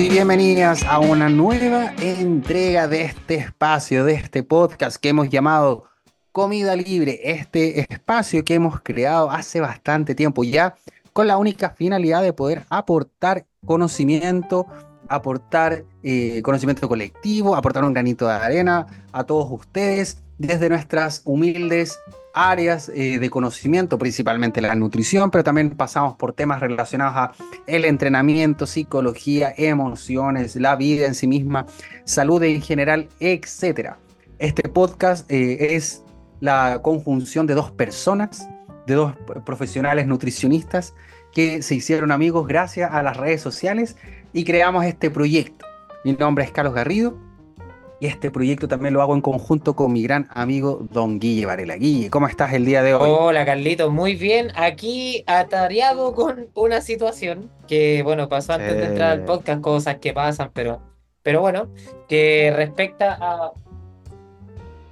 y bienvenidas a una nueva entrega de este espacio, de este podcast que hemos llamado Comida Libre, este espacio que hemos creado hace bastante tiempo ya con la única finalidad de poder aportar conocimiento, aportar eh, conocimiento colectivo, aportar un granito de arena a todos ustedes desde nuestras humildes áreas eh, de conocimiento, principalmente la nutrición, pero también pasamos por temas relacionados a el entrenamiento, psicología, emociones, la vida en sí misma, salud en general, etc. Este podcast eh, es la conjunción de dos personas, de dos profesionales nutricionistas que se hicieron amigos gracias a las redes sociales y creamos este proyecto. Mi nombre es Carlos Garrido y este proyecto también lo hago en conjunto con mi gran amigo Don Guille Varela. Guille, ¿cómo estás el día de hoy? Hola Carlito, muy bien. Aquí atareado con una situación que, bueno, pasó antes de entrar al podcast, cosas que pasan, pero, pero bueno, que respecta a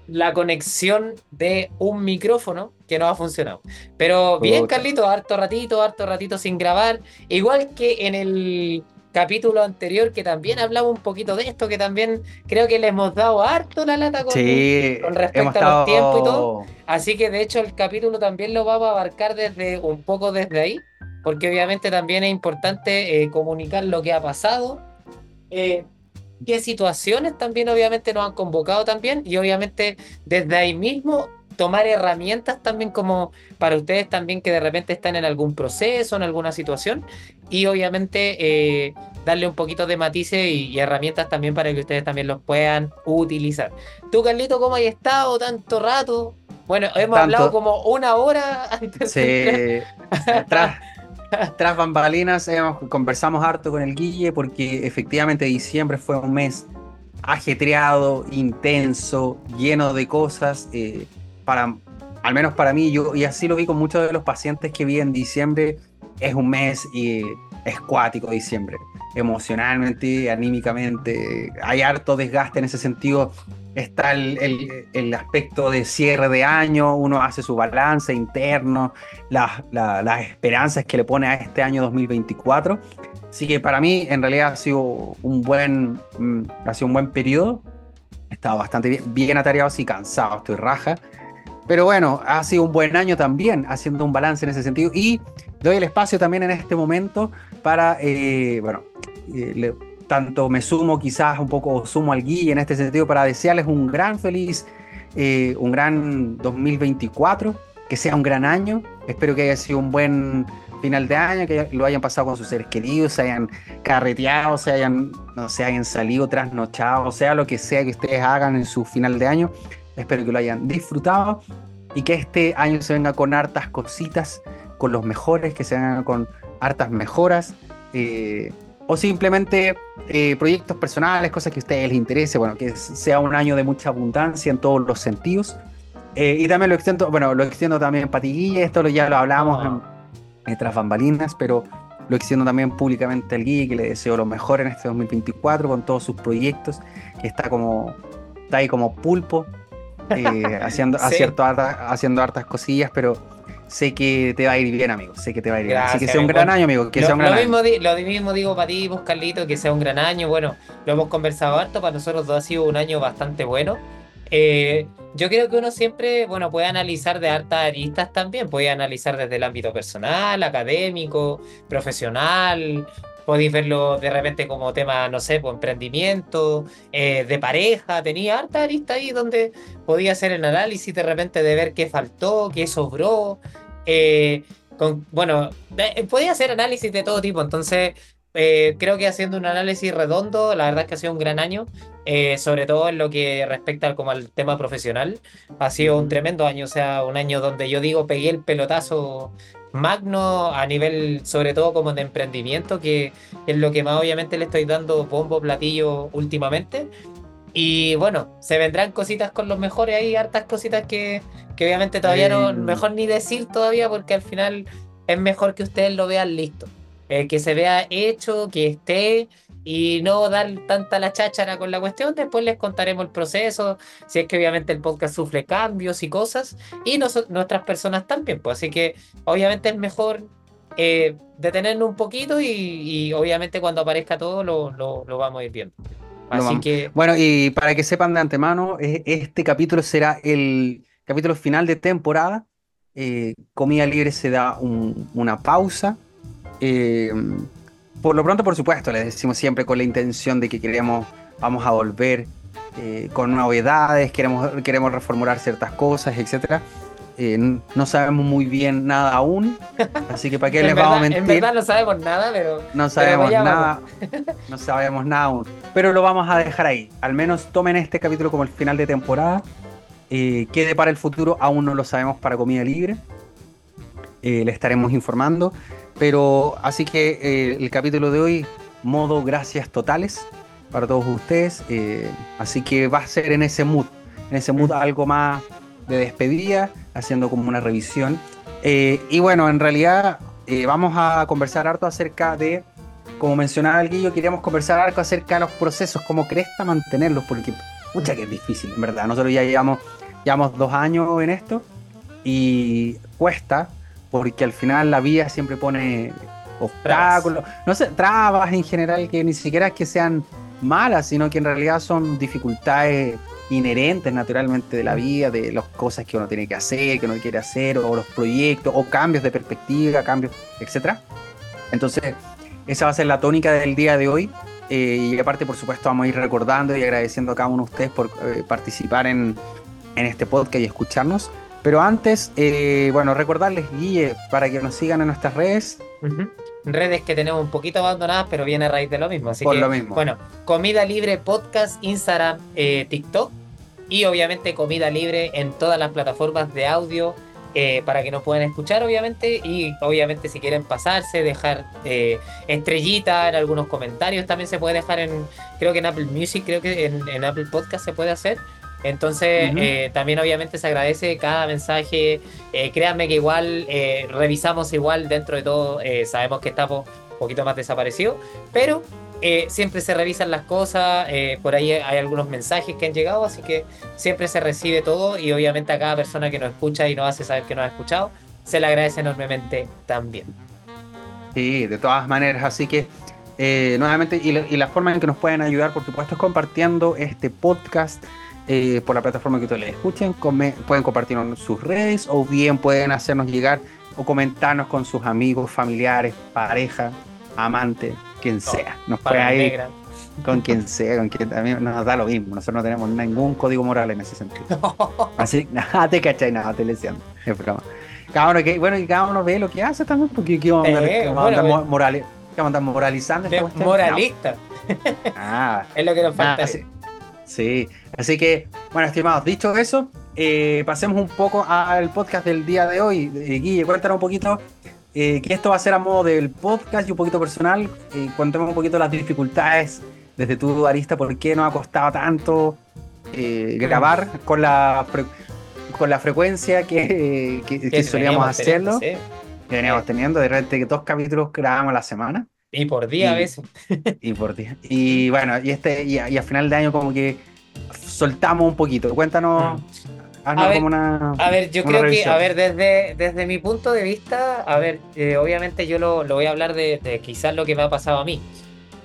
la conexión de un micrófono que no ha funcionado. Pero bien, Carlito, harto ratito, harto ratito sin grabar. Igual que en el capítulo anterior que también hablaba un poquito de esto, que también creo que le hemos dado harto la lata con, respecto a los tiempos y todo. Así que de hecho el capítulo también lo vamos a abarcar desde un poco desde ahí, porque obviamente también es importante eh, comunicar lo que ha pasado. Eh, qué situaciones también obviamente nos han convocado también y obviamente desde ahí mismo tomar herramientas también como para ustedes también que de repente están en algún proceso, en alguna situación y obviamente eh, darle un poquito de matices y, herramientas también para que ustedes también los puedan utilizar. Tú, Carlito, ¿cómo has estado tanto rato? Bueno, hemos hablado como una hora antes. Sí, tras, tras bambalinas conversamos harto con el Guille porque efectivamente diciembre fue un mes ajetreado, intenso, lleno de cosas. Eh, para, al menos para mí, yo, y así lo vi con muchos de los pacientes que vi en diciembre, es un mes y escuático diciembre, emocionalmente, anímicamente, hay harto desgaste en ese sentido. Está el, aspecto de cierre de año, uno hace su balance interno, las, las esperanzas que le pone a este año 2024. Así que para mí, en realidad, ha sido un buen, mm, ha sido un buen periodo. He estado bastante bien, bien atareado, y cansado, estoy raja. Pero bueno, ha sido un buen año también, haciendo un balance en ese sentido. Y doy el espacio también en este momento para, eh, bueno, eh, tanto me sumo quizás un poco, sumo al guía en este sentido para desearles un gran feliz, eh, un gran 2024, que sea un gran año. Espero que haya sido un buen final de año, que lo hayan pasado con sus seres queridos, se hayan carreteado, se hayan, no se hayan salido trasnochados, sea lo que sea que ustedes hagan en su final de año. Espero que lo hayan disfrutado y que este año se venga con hartas cositas, con los mejores, que se vengan con hartas mejoras. Eh, o simplemente eh, proyectos personales, cosas que a ustedes les interese, bueno, que sea un año de mucha abundancia en todos los sentidos. Eh, y también lo extiendo, bueno, lo extiendo también en Patiguilla, esto ya lo hablamos en, tras bambalinas, pero lo extiendo también públicamente al Guille, que le deseo lo mejor en este 2024 con todos sus proyectos, que está como, está ahí como pulpo, eh, haciendo, haciendo hartas cosillas, pero sé que te va a ir bien, amigo. Sé que te va a ir bien. Así que sea un gran año, amigo. Que lo, sea un gran lo mismo, lo mismo digo para ti, vos, Carlito, que sea un gran año. Bueno, lo hemos conversado harto. Para nosotros dos ha sido un año bastante bueno. Eh, yo creo que uno siempre, bueno, puede analizar de hartas aristas también. Puede analizar desde el ámbito personal, académico, profesional, podéis verlo de repente como tema, no sé, pues emprendimiento, eh, de pareja, tenía harta lista ahí donde podía hacer el análisis de repente de ver qué faltó, qué sobró. Eh, bueno, podía hacer análisis de todo tipo, entonces eh, creo que haciendo un análisis redondo, la verdad es que ha sido un gran año, sobre todo en lo que respecta al, como al tema profesional. Ha sido un tremendo año, o sea, un año donde yo digo, pegué el pelotazo magno a nivel, sobre todo como de emprendimiento, que es lo que más obviamente le estoy dando bombo platillo últimamente. Y bueno, se vendrán cositas con los mejores ahí, hartas cositas que, que obviamente todavía no, mejor ni decir todavía, porque al final es mejor que ustedes lo vean listo. Eh, que se vea hecho, que esté y no dar tanta la cháchara con la cuestión. Después les contaremos el proceso, si es que obviamente el podcast sufre cambios y cosas, y nuestras personas también. Pues así que obviamente es mejor eh, detenernos un poquito y, obviamente cuando aparezca todo lo, lo, vamos a ir viendo. Así que... Bueno, y para que sepan de antemano, este capítulo será el capítulo final de temporada. Eh, comida libre se da una pausa. Eh, por lo pronto, por supuesto, les decimos siempre con la intención de que queremos, vamos a volver eh, con novedades, queremos, queremos reformular ciertas cosas, etcétera. Eh, no sabemos muy bien nada aún, así que para qué les vamos a mentir. En verdad no sabemos nada, pero. No sabemos nada, no sabemos nada aún. Pero lo vamos a dejar ahí. Al menos tomen este capítulo como el final de temporada. Eh, quede para el futuro, aún no lo sabemos para comida libre. Le estaremos informando. Pero así que el capítulo de hoy, modo gracias totales para todos ustedes. Eh, así que va a ser en ese mood, en ese mood algo más de despedida, haciendo como una revisión. Eh, y bueno, en realidad eh, vamos a conversar harto acerca de, como mencionaba el Guillo, queríamos conversar harto acerca de los procesos, cómo cresta mantenerlos, porque mucha que es difícil, en verdad. Nosotros ya llevamos, llevamos dos años en esto y cuesta, porque al final la vida siempre pone obstáculos, no sé, trabas en general que ni siquiera es que sean malas, sino que en realidad son dificultades inherentes naturalmente de la vida, de las cosas que uno tiene que hacer, que uno quiere hacer, o los proyectos, o cambios de perspectiva, cambios, etc. Entonces, esa va a ser la tónica del día de hoy. Eh, y aparte, por supuesto, vamos a ir recordando y agradeciendo a cada uno de ustedes por eh, participar en, en, este podcast y escucharnos. Pero antes, eh, bueno, recordarles, Guille, para que nos sigan en nuestras redes redes que tenemos un poquito abandonadas, pero viene a raíz de lo mismo. Así que, lo mismo. bueno, Comida Libre Podcast, Instagram, eh, TikTok y obviamente Comida Libre en todas las plataformas de audio eh, para que nos puedan escuchar, obviamente. Y obviamente, si quieren pasarse, dejar eh, estrellita en algunos comentarios, también se puede dejar en, creo que en Apple Music, creo que en, en Apple Podcast se puede hacer. Entonces, eh, también obviamente se agradece cada mensaje. Eh, créanme que igual eh, revisamos igual dentro de todo. sabemos que estamos un poquito más desaparecidos, pero siempre se revisan las cosas. por ahí hay algunos mensajes que han llegado, así que siempre se recibe todo. Y obviamente a cada persona que nos escucha y nos hace saber que nos ha escuchado, se le agradece enormemente también. Sí, de todas maneras, así que nuevamente, y y la forma en que nos pueden ayudar, por supuesto, es compartiendo este podcast eh, por la plataforma que ustedes escuchen. pueden compartirlo en sus redes o bien pueden hacernos llegar o comentarnos con sus amigos, familiares, pareja, amante, quien sea. Nos puede ir con quien sea, con quien también nos da lo mismo. Nosotros no tenemos ningún código moral en ese sentido. Así, nada te cachai, nada te lesionando. Es broma. Cada uno que, bueno, y cada uno ve lo que hace también, porque aquí vamos, a eh, andar, moralizando. moralista. Ah, es lo que nos falta. Sí, así que, bueno, estimados, dicho eso, eh, pasemos un poco al podcast del día de hoy. Eh, Guille, cuéntanos un poquito eh, que esto va a ser a modo del podcast y un poquito personal. Eh, cuéntanos un poquito las dificultades desde tu arista, por qué nos ha costado tanto grabar con la, con la frecuencia que, que, solíamos hacerlo. Que veníamos teniendo, de repente que dos capítulos grabamos a la semana. Y por día a veces. Y por día. Y bueno, y este y a, final de año como que soltamos un poquito. Cuéntanos. Mm. A ver, como una, a ver, yo creo que, a ver, desde, desde mi punto de vista, a ver, eh, obviamente yo lo, lo, voy a hablar de, quizás lo que me ha pasado a mí.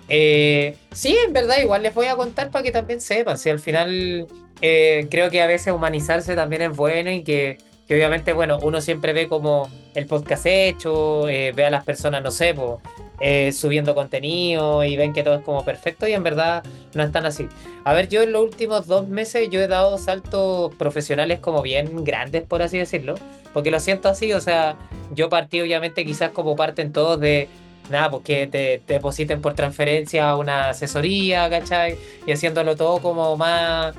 Eh, sí, en verdad, igual les voy a contar para que también sepan. Si al final eh, creo que a veces humanizarse también es bueno y que, que obviamente, bueno, uno siempre ve como el podcast hecho, ve a las personas, no sé, eh, subiendo contenido y ven que todo es como perfecto y en verdad no están así. A ver, yo en los últimos dos meses yo he dado saltos profesionales como bien grandes, por así decirlo, porque lo siento así, o sea, yo partí obviamente quizás como parten todos de, nada, porque pues te, depositen por transferencia una asesoría, ¿cachai? Y haciéndolo todo como más,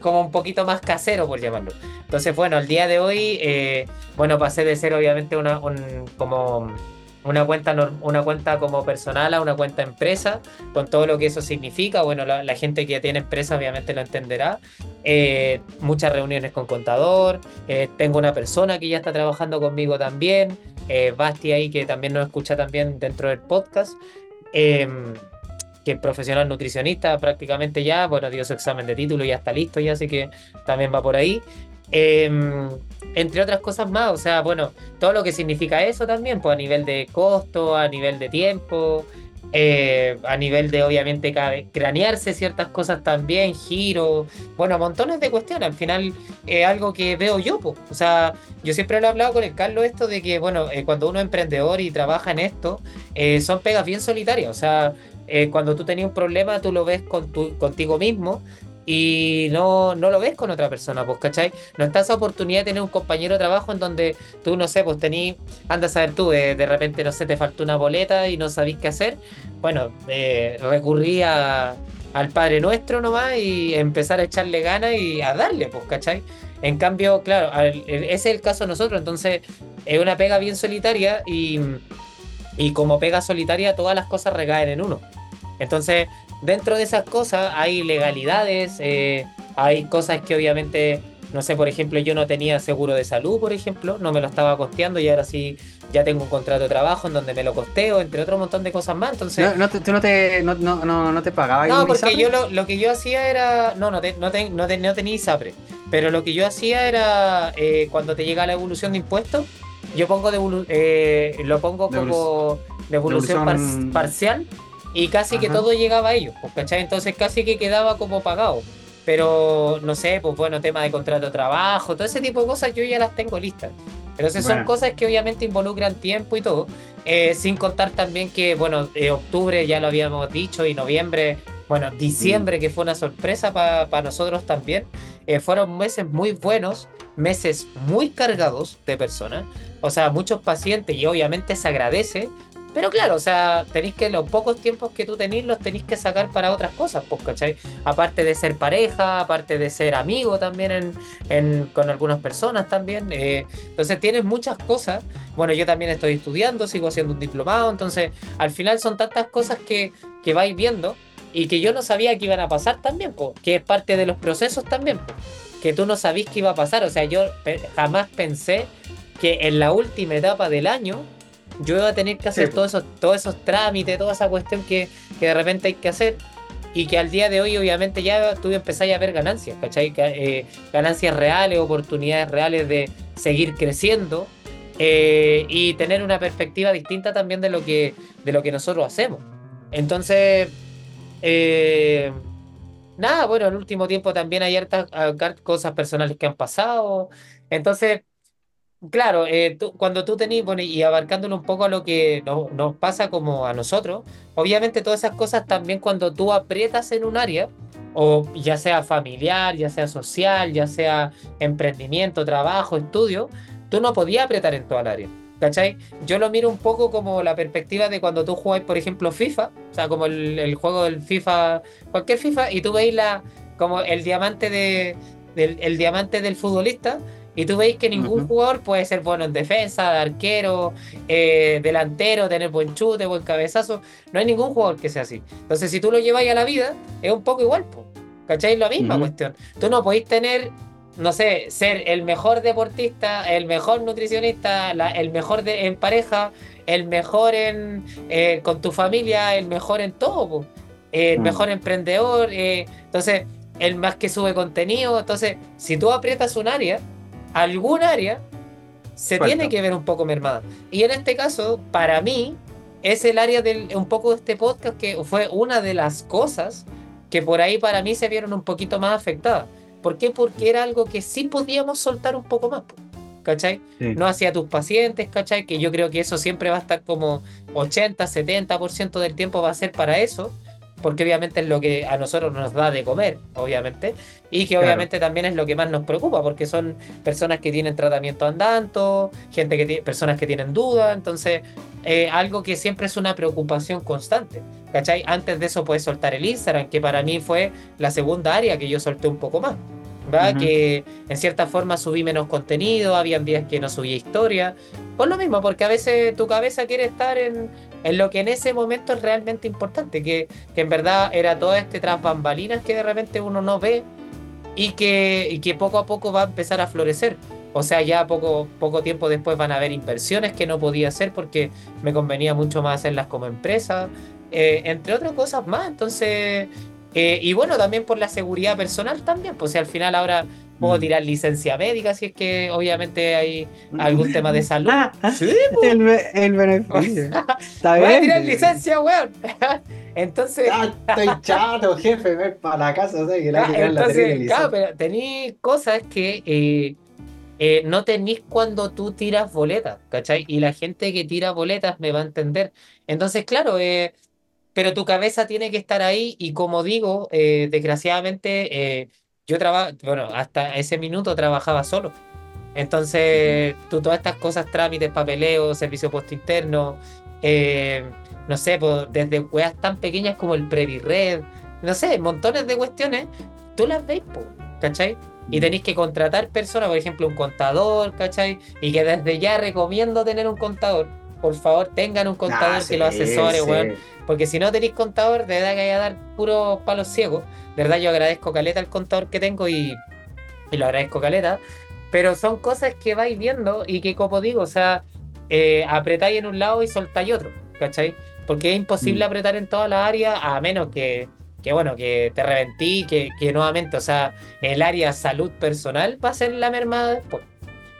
como un poquito más casero, por llamarlo. Entonces, bueno, el día de hoy, eh, bueno, pasé de ser obviamente una, un, como una cuenta, una cuenta como personal a una cuenta empresa, con todo lo que eso significa. Bueno, la, gente que ya tiene empresa obviamente lo entenderá. Eh, muchas reuniones con contador. Eh, tengo una persona que ya está trabajando conmigo también. Basti ahí que también nos escucha también dentro del podcast. Que es profesional nutricionista prácticamente ya. Bueno, dio su examen de título y ya está listo ya, así que también va por ahí. Em, entre otras cosas más, o sea, bueno, todo lo que significa eso también, pues a nivel de costo, a nivel de tiempo, eh, a nivel de obviamente cranearse ciertas cosas también, giro, bueno, montones de cuestiones. Al final es algo que veo yo, pues. o sea, yo siempre lo he hablado con el Carlos esto de que, bueno, eh, cuando uno es emprendedor y trabaja en esto, eh, son pegas bien solitarias, o sea, cuando tú tenías un problema, tú lo ves con tu, contigo mismo y no, no lo ves con otra persona, pues, ¿cachai? No está esa oportunidad de tener un compañero de trabajo en donde tú, no sé, pues tení, andas a ver tú, de, repente, no sé, te faltó una boleta y no sabís qué hacer. Bueno, eh, recurrí al Padre Nuestro nomás y empezar a echarle ganas y a darle, pues, ¿cachai? En cambio, claro, ese es el caso de nosotros, entonces es una pega bien solitaria y, y como pega solitaria todas las cosas recaen en uno. Entonces, dentro de esas cosas hay legalidades, eh, hay cosas que obviamente, no sé, por ejemplo, yo no tenía seguro de salud, por ejemplo, no me lo estaba costeando y ahora sí ya tengo un contrato de trabajo en donde me lo costeo, entre otro montón de cosas más. Entonces, no, ¿Tú no te, no, no, no te pagabas? No, porque yo lo, lo, que yo hacía era, no, no, no, no, no tenía ISAPRE, pero lo que yo hacía era, eh, cuando te llega la evolución de impuestos, yo pongo de, eh, lo pongo como devolución, parcial y casi que todo llegaba a ellos, pues, ¿cachai? Entonces casi que quedaba como pagado. Pero no sé, pues bueno, tema de contrato de trabajo, todo ese tipo de cosas yo ya las tengo listas. Entonces son cosas que obviamente involucran tiempo y todo. Eh, sin contar también que, bueno, de octubre ya lo habíamos dicho y noviembre, bueno, diciembre que fue una sorpresa para nosotros también. Eh, fueron meses muy buenos, meses muy cargados de personas. O sea, muchos pacientes y obviamente se agradece pero claro, o sea, tenéis que los pocos tiempos que tú tenéis los tenéis que sacar para otras cosas, pues, ¿cachai? Aparte de ser pareja, aparte de ser amigo también en, con algunas personas también. Eh, entonces tienes muchas cosas. Bueno, yo también estoy estudiando, sigo haciendo un diplomado, entonces al final son tantas cosas que, que vais viendo y que yo no sabía que iban a pasar también, pues, que es parte de los procesos también, pues, que tú no sabís que iba a pasar. O sea, yo jamás pensé que en la última etapa del año yo iba a tener que hacer todos, esos, todos esos trámites, toda esa cuestión que, de repente hay que hacer y que al día de hoy obviamente ya tú empezás a ver ganancias, ¿cachai? Eh, ganancias reales, oportunidades reales de seguir creciendo eh, y tener una perspectiva distinta también de lo que, de lo que nosotros hacemos. Entonces, eh, nada, bueno, en el último tiempo también hay hartas cosas personales que han pasado. Entonces, Claro, eh, cuando tú tenés, bueno, y abarcándolo un poco a lo que nos pasa como a nosotros, obviamente todas esas cosas también cuando tú aprietas en un área, o ya sea familiar, ya sea social, ya sea emprendimiento, trabajo, estudio, tú no podías apretar en toda el área. ¿Cachai? Yo lo miro un poco como la perspectiva de cuando tú jugáis, por ejemplo, FIFA, o sea, como el, juego del FIFA, cualquier FIFA, y tú veis la, como el diamante de, del, el diamante del futbolista, y tú veis que ningún jugador puede ser bueno en defensa, de arquero, eh, delantero, tener buen chute, buen cabezazo. No hay ningún jugador que sea así. Entonces, si tú lo lleváis a la vida, es un poco igual, po. ¿cachai? La misma cuestión. Tú no podéis tener, no sé, ser el mejor deportista, el mejor nutricionista, el mejor de, en pareja, el mejor en, eh, con tu familia, el mejor en todo, el mm. mejor emprendedor. Eh, entonces, el más que sube contenido. Entonces, si tú aprietas un área, algún área se tiene que ver un poco mermada. Y en este caso, para mí, es el área del un poco de este podcast que fue una de las cosas que por ahí para mí se vieron un poquito más afectadas. ¿Por qué? Porque era algo que sí podíamos soltar un poco más. ¿Cachai? No hacia tus pacientes, ¿cachai? Que yo creo que eso siempre va a estar como 80, 70% del tiempo va a ser para eso porque obviamente es lo que a nosotros nos da de comer, obviamente, y que obviamente también es lo que más nos preocupa, porque son personas que tienen tratamiento andando, gente que tiene, personas que tienen dudas, entonces eh, algo que siempre es una preocupación constante, ¿cachai? Antes de eso puedes soltar el Instagram, que para mí fue la segunda área que yo solté un poco más. ¿verdad? Que en cierta forma subí menos contenido, habían días que no subía historia. Por lo mismo, porque a veces tu cabeza quiere estar en, en lo que en ese momento es realmente importante, que, en verdad era todo este tras bambalinas que de repente uno no ve y que, que poco a poco va a empezar a florecer. O sea, ya poco, poco tiempo después van a haber inversiones que no podía hacer porque me convenía mucho más hacerlas como empresa, eh, entre otras cosas más. Entonces, eh, y bueno, también por la seguridad personal también, pues si al final ahora puedo Mm. tirar licencia médica si es que obviamente hay algún tema de salud. Ah, Sí, el, be- el beneficio. Está Voy a bien. tirar licencia, weón. Entonces, Ah, estoy chato, jefe, ven para la casa, ¿sabes? Que le hay que Ah, la terrible entonces, claro, licencia. pero tenéis cosas que eh, eh, no tenéis cuando tú tiras boletas, ¿cachai? Y la gente que tira boletas me va a entender. Entonces, claro, eh, pero tu cabeza tiene que estar ahí y como digo, eh, desgraciadamente, eh, yo trabajo, bueno, hasta ese minuto trabajaba solo. Entonces, tú todas estas cosas, trámites, papeleo, servicio post interno, eh, no sé, pues, desde weas tan pequeñas como el Previred, no sé, montones de cuestiones, tú las veis, po, ¿cachai? Y tenéis que contratar personas, por ejemplo, un contador, ¿cachai? Y que desde ya recomiendo tener un contador. Por favor, tengan un contador Ah, que lo sí, asesore, sí. weón. Porque si no tenéis contador, de verdad que hay a dar puros palos ciegos. De verdad, yo agradezco caleta al contador que tengo y, y lo agradezco caleta. Pero son cosas que vais viendo y que, como digo, o sea, eh, apretáis en un lado y soltáis otro, ¿cachai? Porque es imposible Mm. apretar en todas las áreas a menos que, que bueno, que te reventí, que, que nuevamente, o sea, el área salud personal va a ser la mermada después.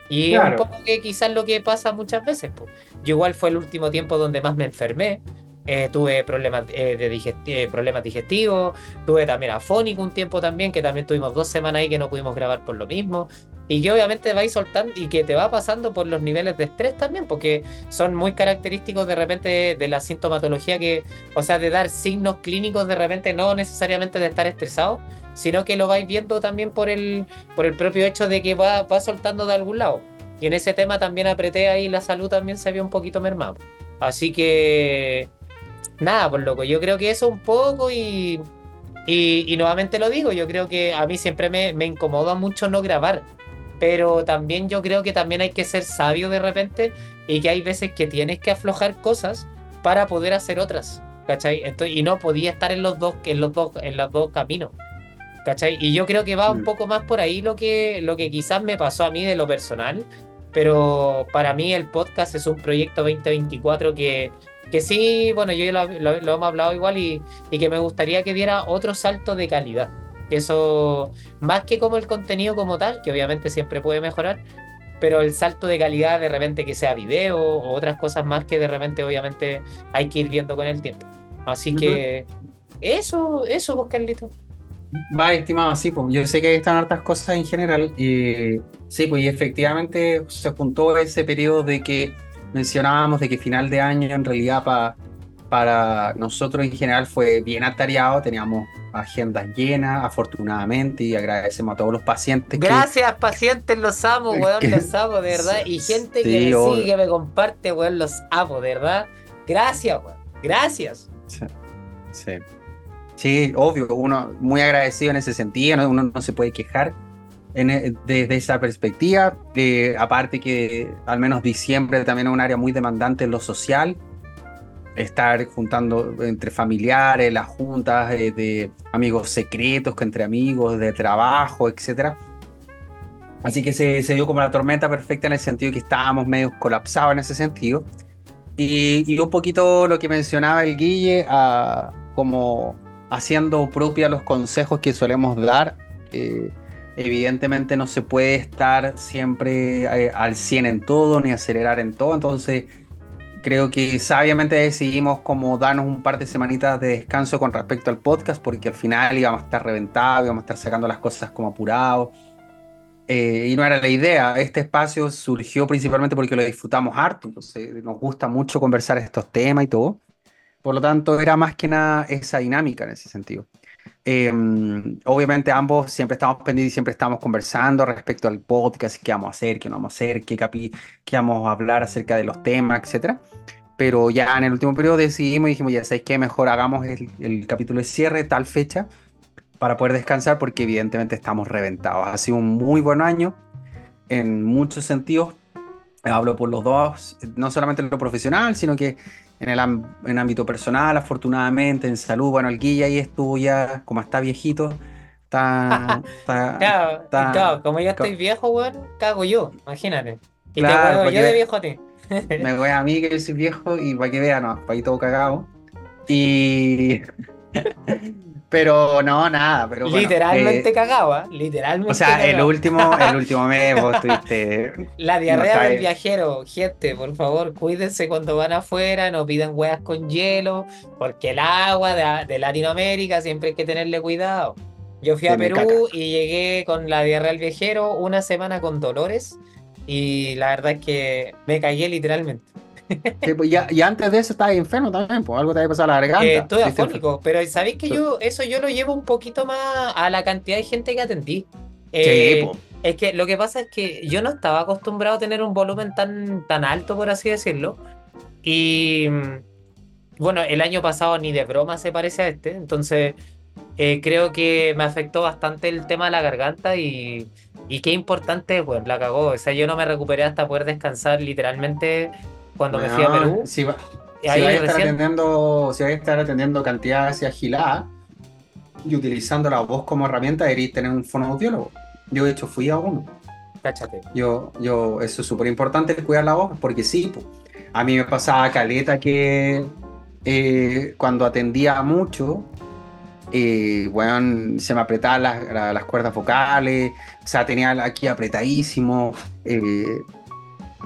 Y es un Claro. poco que quizás lo que pasa muchas veces. pues. Yo igual fue el último tiempo donde más me enfermé. eh, tuve problemas, eh, de digesti- eh, problemas digestivos, tuve también afónico un tiempo también, que también tuvimos dos semanas ahí que no pudimos grabar por lo mismo. Y que obviamente vais soltando y que te va pasando por los niveles de estrés también, porque son muy característicos de repente de, de la sintomatología que, o sea, de dar signos clínicos de repente, no necesariamente de estar estresado, sino que lo vais viendo también por el, por el propio hecho de que va, va soltando de algún lado. Y en ese tema también apreté ahí, la salud también se vio un poquito mermado. Así que, nada, pues loco, yo creo que eso un poco y, y, y nuevamente lo digo, yo creo que a mí siempre me, me incomoda mucho no grabar, pero también yo creo que también hay que ser sabio de repente y que hay veces que tienes que aflojar cosas para poder hacer otras, ¿cachai? Entonces, y no podía estar en los dos, en los dos, en los dos caminos. ¿Cachai? Y yo creo que va un Mm. poco más por ahí lo que, lo que quizás me pasó a mí de lo personal, pero para mí el podcast es un proyecto 2024 que, que sí, bueno, yo lo, lo- lo hemos hablado igual y, y que me gustaría que diera otro salto de calidad. Eso, más que como el contenido como tal, que obviamente siempre puede mejorar, pero el salto de calidad de repente que sea video o otras cosas más que de repente obviamente hay que ir viendo con el tiempo. Así Ujú. que eso, eso, pues Carlito. Va, estimado, sí, pues yo sé que están hartas cosas en general y sí, pues y efectivamente se juntó ese periodo de que mencionábamos de que final de año en realidad pa- para nosotros en general fue bien atareado, teníamos agendas llenas, afortunadamente, y agradecemos a todos los pacientes que- Gracias, pacientes, los amo, weón, Que- los amo, de verdad. Y gente que me obvio. sigue, que me comparte, weón, los amo, de verdad. Gracias, weón. Gracias. Sí, sí. Sí, obvio, uno muy agradecido en ese sentido, ¿no? uno no se puede quejar e- desde esa perspectiva. Eh, aparte que al menos diciembre también es un área muy demandante en lo social, estar juntando entre familiares, las juntas eh, de amigos secretos, que entre amigos, de trabajo, etcétera. Así que se, se dio como la tormenta perfecta en el sentido que estábamos medio colapsados en ese sentido. Y, y un poquito lo que mencionaba el Guille, ah, como haciendo propia los consejos que solemos dar. eh, evidentemente no se puede estar siempre eh, al 100 en todo, ni acelerar en todo. Entonces, creo que sabiamente decidimos como darnos un par de semanitas de descanso con respecto al podcast, porque al final íbamos a estar reventados, íbamos a estar sacando las cosas como apurados. Eh, y no era la idea. Este espacio surgió principalmente porque lo disfrutamos harto. Entonces, nos gusta mucho conversar estos temas y todo. Por lo tanto, era más que nada esa dinámica en ese sentido. Eh, obviamente, ambos siempre estamos pendientes y siempre estamos conversando respecto al podcast, qué vamos a hacer, qué no vamos a hacer, qué, capi qué vamos a hablar acerca de los temas, etcétera. Pero ya en el último periodo decidimos y dijimos, ya sabéis que mejor hagamos el, el capítulo de cierre tal fecha para poder descansar porque evidentemente estamos reventados. Ha sido un muy buen año en muchos sentidos. Hablo por los dos, no solamente en lo profesional, sino que en el en ámbito personal, afortunadamente, en salud. Bueno, el Guilla ahí estuvo ya, como está viejito, está... está- Claro, está- claro, como yo estoy viejo, weón, cago yo, imagínate. Y Claro, te porque- yo de viejo a ti. me voy a mí que yo soy viejo y para que vean, no, para ahí todo cagado. Y... Pero no, nada. Pero literalmente cagaba, literalmente. O sea, el último, el último mes vos tuviste. La diarrea del viajero, gente, por favor, cuídense cuando van afuera, no pidan hueas con hielo, porque el agua de, Latinoamérica siempre hay que tenerle cuidado. Yo fui a Perú y llegué con la diarrea del viajero una semana con dolores y la verdad es que me cagué literalmente. Pues, y, antes de eso estaba enfermo también, pues algo te había pasado a la garganta. Eh, estoy afónico, pero ¿sabéis que yo eso yo lo llevo un poquito más a la cantidad de gente que atendí? Eh, sí, Es que lo que pasa es que yo no estaba acostumbrado a tener un volumen tan, tan alto, por así decirlo. Y bueno, el año pasado ni de broma se parece a este, entonces eh, creo que me afectó bastante el tema de la garganta y, y qué importante, pues la cagó. O sea, yo no me recuperé hasta poder descansar literalmente cuando me fui a Perú. Si, va, a estar atendiendo, si a estar atendiendo cantidades agiladas y utilizando la voz como herramienta, deberías tener un fonoaudiólogo. Yo, de hecho, fui a uno. Cáchate. Yo, yo, eso es súper importante cuidar la voz, porque sí, a mí me pasaba caleta que eh, cuando atendía mucho, eh, se me apretaban las, cuerdas vocales, o sea, tenía aquí apretadísimo. Eh,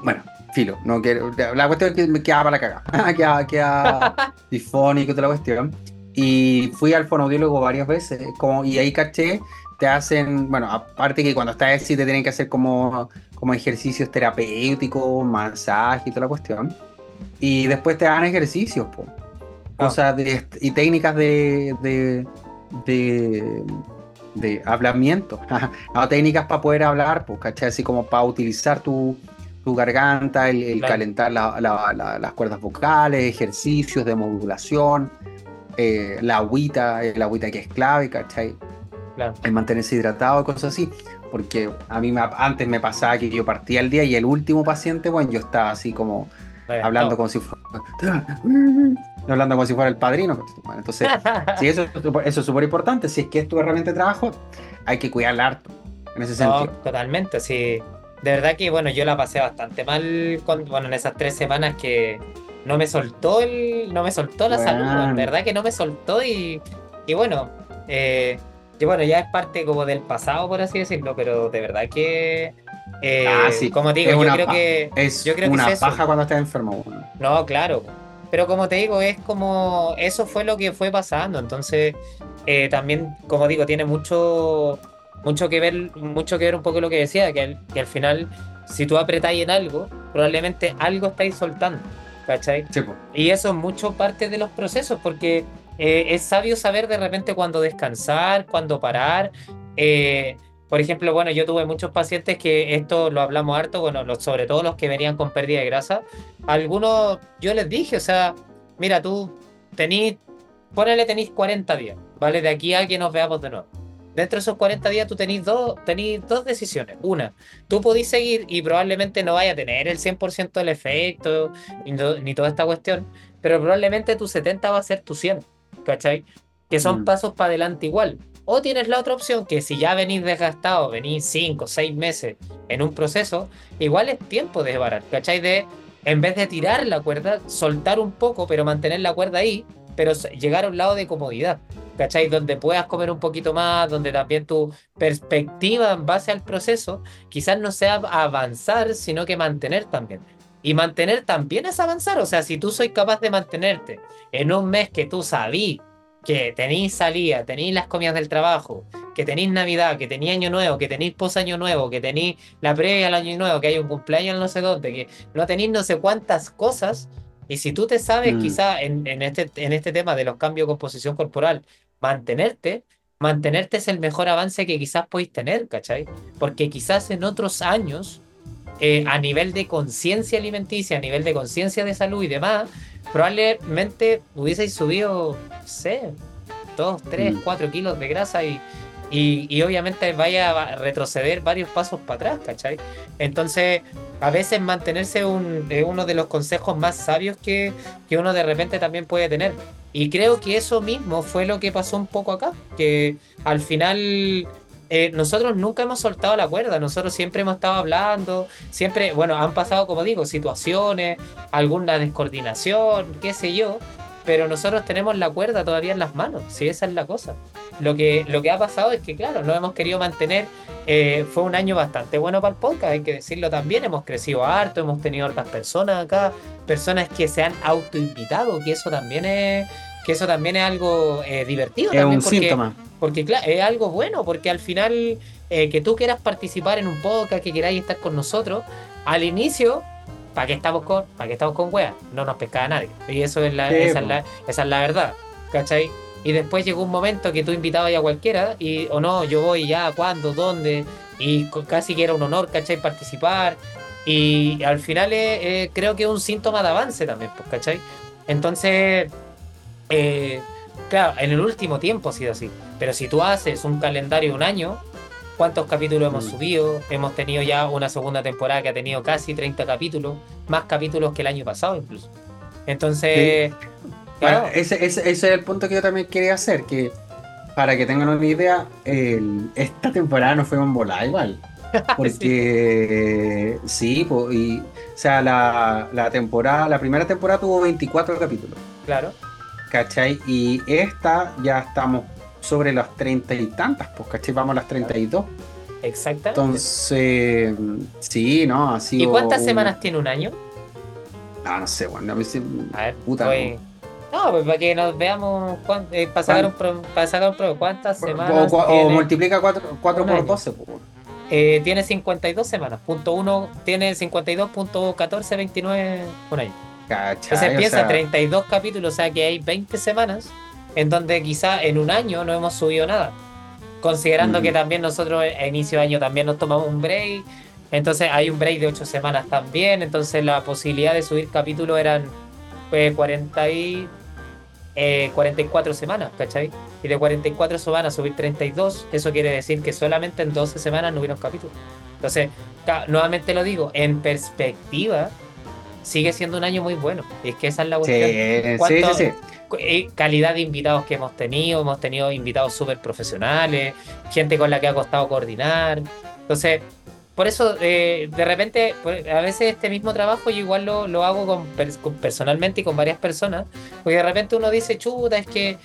bueno, filo, no quiero. La cuestión es que me quedaba para la cagada. quedaba, quedaba difónico toda la cuestión. Y fui al fonodiólogo varias veces, como, y ahí caché, te hacen, bueno, aparte que cuando estás así te tienen que hacer como, como ejercicios terapéuticos, masaje y toda la cuestión. Y después te dan ejercicios, po. Ah. cosas de, y técnicas de, de, de, de hablamiento, técnicas para poder hablar, pues, ¿cachai? Así como para utilizar tu, tu garganta, el, calentar las cuerdas vocales, ejercicios de modulación, eh, la agüita, el agüita que es clave, ¿cachai? El mantenerse hidratado y cosas así. Porque a mí antes me pasaba que yo partía el día y el último paciente, bueno, yo estaba así como hablando como si fuera. hablando como si fuera el padrino. Entonces, si eso, eso es súper importante. Si es que es tu herramienta de trabajo, hay que cuidarla harto. En ese sentido. Totalmente, sí de verdad que bueno, yo la pasé bastante mal con, bueno, en esas tres semanas que no me soltó el, no me soltó la salud, de verdad que no me soltó y, y bueno, eh, bueno, ya es parte como del pasado, por así decirlo, pero de verdad que eh, ah, sí. como te digo, yo creo que es yo creo una paja cuando estás enfermo. No, claro. Pero como te digo, es como eso fue lo que fue pasando. Entonces, eh, también, como digo, tiene mucho mucho que ver, mucho que ver un poco lo que decía, que al, que al final, si tú apretáis en algo, probablemente algo estáis soltando, ¿cachai? y eso es mucho parte de los procesos, porque eh, es sabio saber de repente cuándo descansar, cuándo parar. Eh, por ejemplo, bueno, yo tuve muchos pacientes que esto lo hablamos harto, bueno, sobre todo los que venían con pérdida de grasa. Algunos, yo les dije, o sea, mira, tú tenís, ponele, tenéis 40 días, ¿vale? De aquí a que nos veamos de nuevo Dentro de esos 40 días tú tenés dos, dos decisiones. Una, tú podés seguir y probablemente no vaya a tener el 100% del efecto ni, toda esta cuestión, pero probablemente tu 70 va a ser tu 100, ¿cachai? Que son mm. pasos para adelante igual. O tienes la otra opción, que si ya venís desgastado, venís 5 o 6 meses en un proceso, igual es tiempo de parar, ¿cachai? De, en vez de tirar la cuerda, soltar un poco, pero mantener la cuerda ahí, pero llegar a un lado de comodidad. ¿Cachai? Donde puedas comer un poquito más, donde también tu perspectiva en base al proceso quizás no sea avanzar, sino que mantener también. Y mantener también es avanzar, o sea, si tú soy capaz de mantenerte en un mes que tú sabí que tenéis salida, tenéis las comidas del trabajo, que tenéis Navidad, que tenéis Año Nuevo, que tenéis post Año Nuevo, que tenéis la previa al Año Nuevo, que hay un cumpleaños no sé dónde, que no tenéis no sé cuántas cosas, y si tú te sabes, mm. quizá en, en, este, en este tema de los cambios de composición corporal, mantenerte, mantenerte es el mejor avance que quizás podéis tener, ¿cachai? Porque quizás en otros años, eh, a nivel de conciencia alimenticia, a nivel de conciencia de salud y demás, probablemente hubieseis subido, no sé, 2, 3, 4 kilos de grasa y, y, obviamente vaya a retroceder varios pasos para atrás, ¿cachai? Entonces, a veces mantenerse es uno de los consejos más sabios que, que uno de repente también puede tener. Y creo que eso mismo fue lo que pasó un poco acá, que al final eh, nosotros nunca hemos soltado la cuerda, nosotros siempre hemos estado hablando, siempre, bueno, han pasado, como digo, situaciones, alguna descoordinación, qué sé yo, pero nosotros tenemos la cuerda todavía en las manos, si esa es la cosa. Lo que, lo que ha pasado es que, claro, no hemos querido mantener, eh, fue un año bastante bueno para el podcast, hay que decirlo también, hemos crecido harto, hemos tenido otras personas acá, personas que se han autoinvitado, que eso también es, que eso también es algo eh, divertido. Es también un porque, síntoma. Porque, claro, es algo bueno, porque al final eh, que tú quieras participar en un podcast, que queráis estar con nosotros, al inicio ¿para qué estamos con, para qué estamos con weas? No nos pescaba nadie. Y eso es la, Sí, esa, es la, esa es la verdad, ¿cachai? Y después llegó un momento que tú invitabas a cualquiera y, o no, yo voy ya, ¿cuándo? ¿Dónde? Y casi que era un honor, ¿cachai? Participar. Y al final eh, creo que es un síntoma de avance también, pues, ¿cachai? Entonces, eh, claro, en el último tiempo ha sido así. Pero si tú haces un calendario de un año, ¿cuántos capítulos hemos Mm. subido? Hemos tenido ya una segunda temporada que ha tenido casi 30 capítulos, más capítulos que el año pasado incluso. Entonces, claro, Bueno, ese, ese- ese es el punto que yo también quería hacer, que para que tengan una idea, el- esta temporada no fue un volá igual. Porque sí, po, y, o sea, la, la temporada, la primera temporada tuvo 24 capítulos, claro, ¿cachai? Y esta ya estamos sobre las 30 y tantas, pues, ¿cachai? Vamos a las 32. exactamente. Entonces, sí, ¿no? Ha ¿Y cuántas un- semanas tiene un año? Ah, no sé, bueno, a mí sí- A ver, Puta, voy- No, pues para que nos veamos cuán- eh, para, sacar un pro- para sacar un pro- cuántas o, semanas o- o tiene, multiplica 4, un por año. 12, pues. Eh, tiene 52 semanas. Punto uno tiene 52.1429 un año. ¿Cachai? Entonces O piensa sea, 32 capítulos, o sea que hay 20 semanas en donde quizá en un año no hemos subido nada. Considerando Mm. que también nosotros a inicio de año también nos tomamos un break. Entonces hay un break de 8 semanas también. Entonces la posibilidad de subir capítulos eran pues, 40 y, eh, 44 semanas, ¿cachai? Y de 44 semanas subir 32, eso quiere decir que solamente en 12 semanas no hubieron capítulos. Entonces, nuevamente lo digo, en perspectiva, sigue siendo un año muy bueno. Y es que esa es la cuestión. sí, ¿Cuánto- sí, sí. eh, calidad de invitados que hemos tenido, hemos tenido invitados súper profesionales, gente con la que ha costado coordinar. Entonces, por eso, eh, de repente, pues, a veces este mismo trabajo yo igual lo, lo hago con, con- personalmente y con varias personas, porque de repente uno dice, chuta, es que,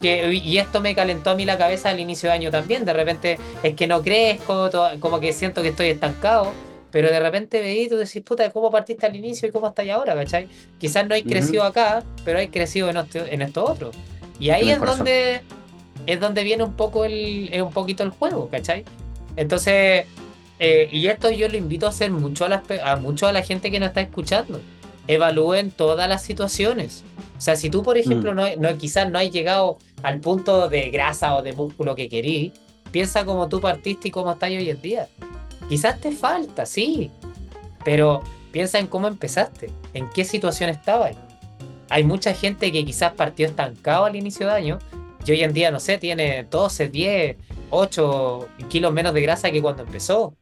que- y esto me calentó a mí la cabeza al inicio de año también, de repente es que no crezco, to- como que siento que estoy estancado. Pero de repente veí y tú decís, puta, ¿cómo partiste al inicio y cómo estás ahora? ¿Cachai? Quizás no hay Ujú. crecido acá, pero hay crecido en esto, en esto otro. Y ahí es donde es donde viene un poco el, un poquito el juego, ¿cachai? Entonces, eh, y esto yo lo invito a hacer mucho a, las, a mucho a la gente que nos está escuchando. Evalúen todas las situaciones. O sea, si tú, por ejemplo, Mm. no, no, quizás no has llegado al punto de grasa o de músculo que querís, piensa cómo tú partiste y cómo estás hoy en día. Quizás te falta, sí, pero piensa en cómo empezaste, en qué situación estabas. Hay mucha gente que quizás partió estancado al inicio de año y hoy en día, no sé, tiene 12, 10, 8 kilos menos de grasa que cuando empezó.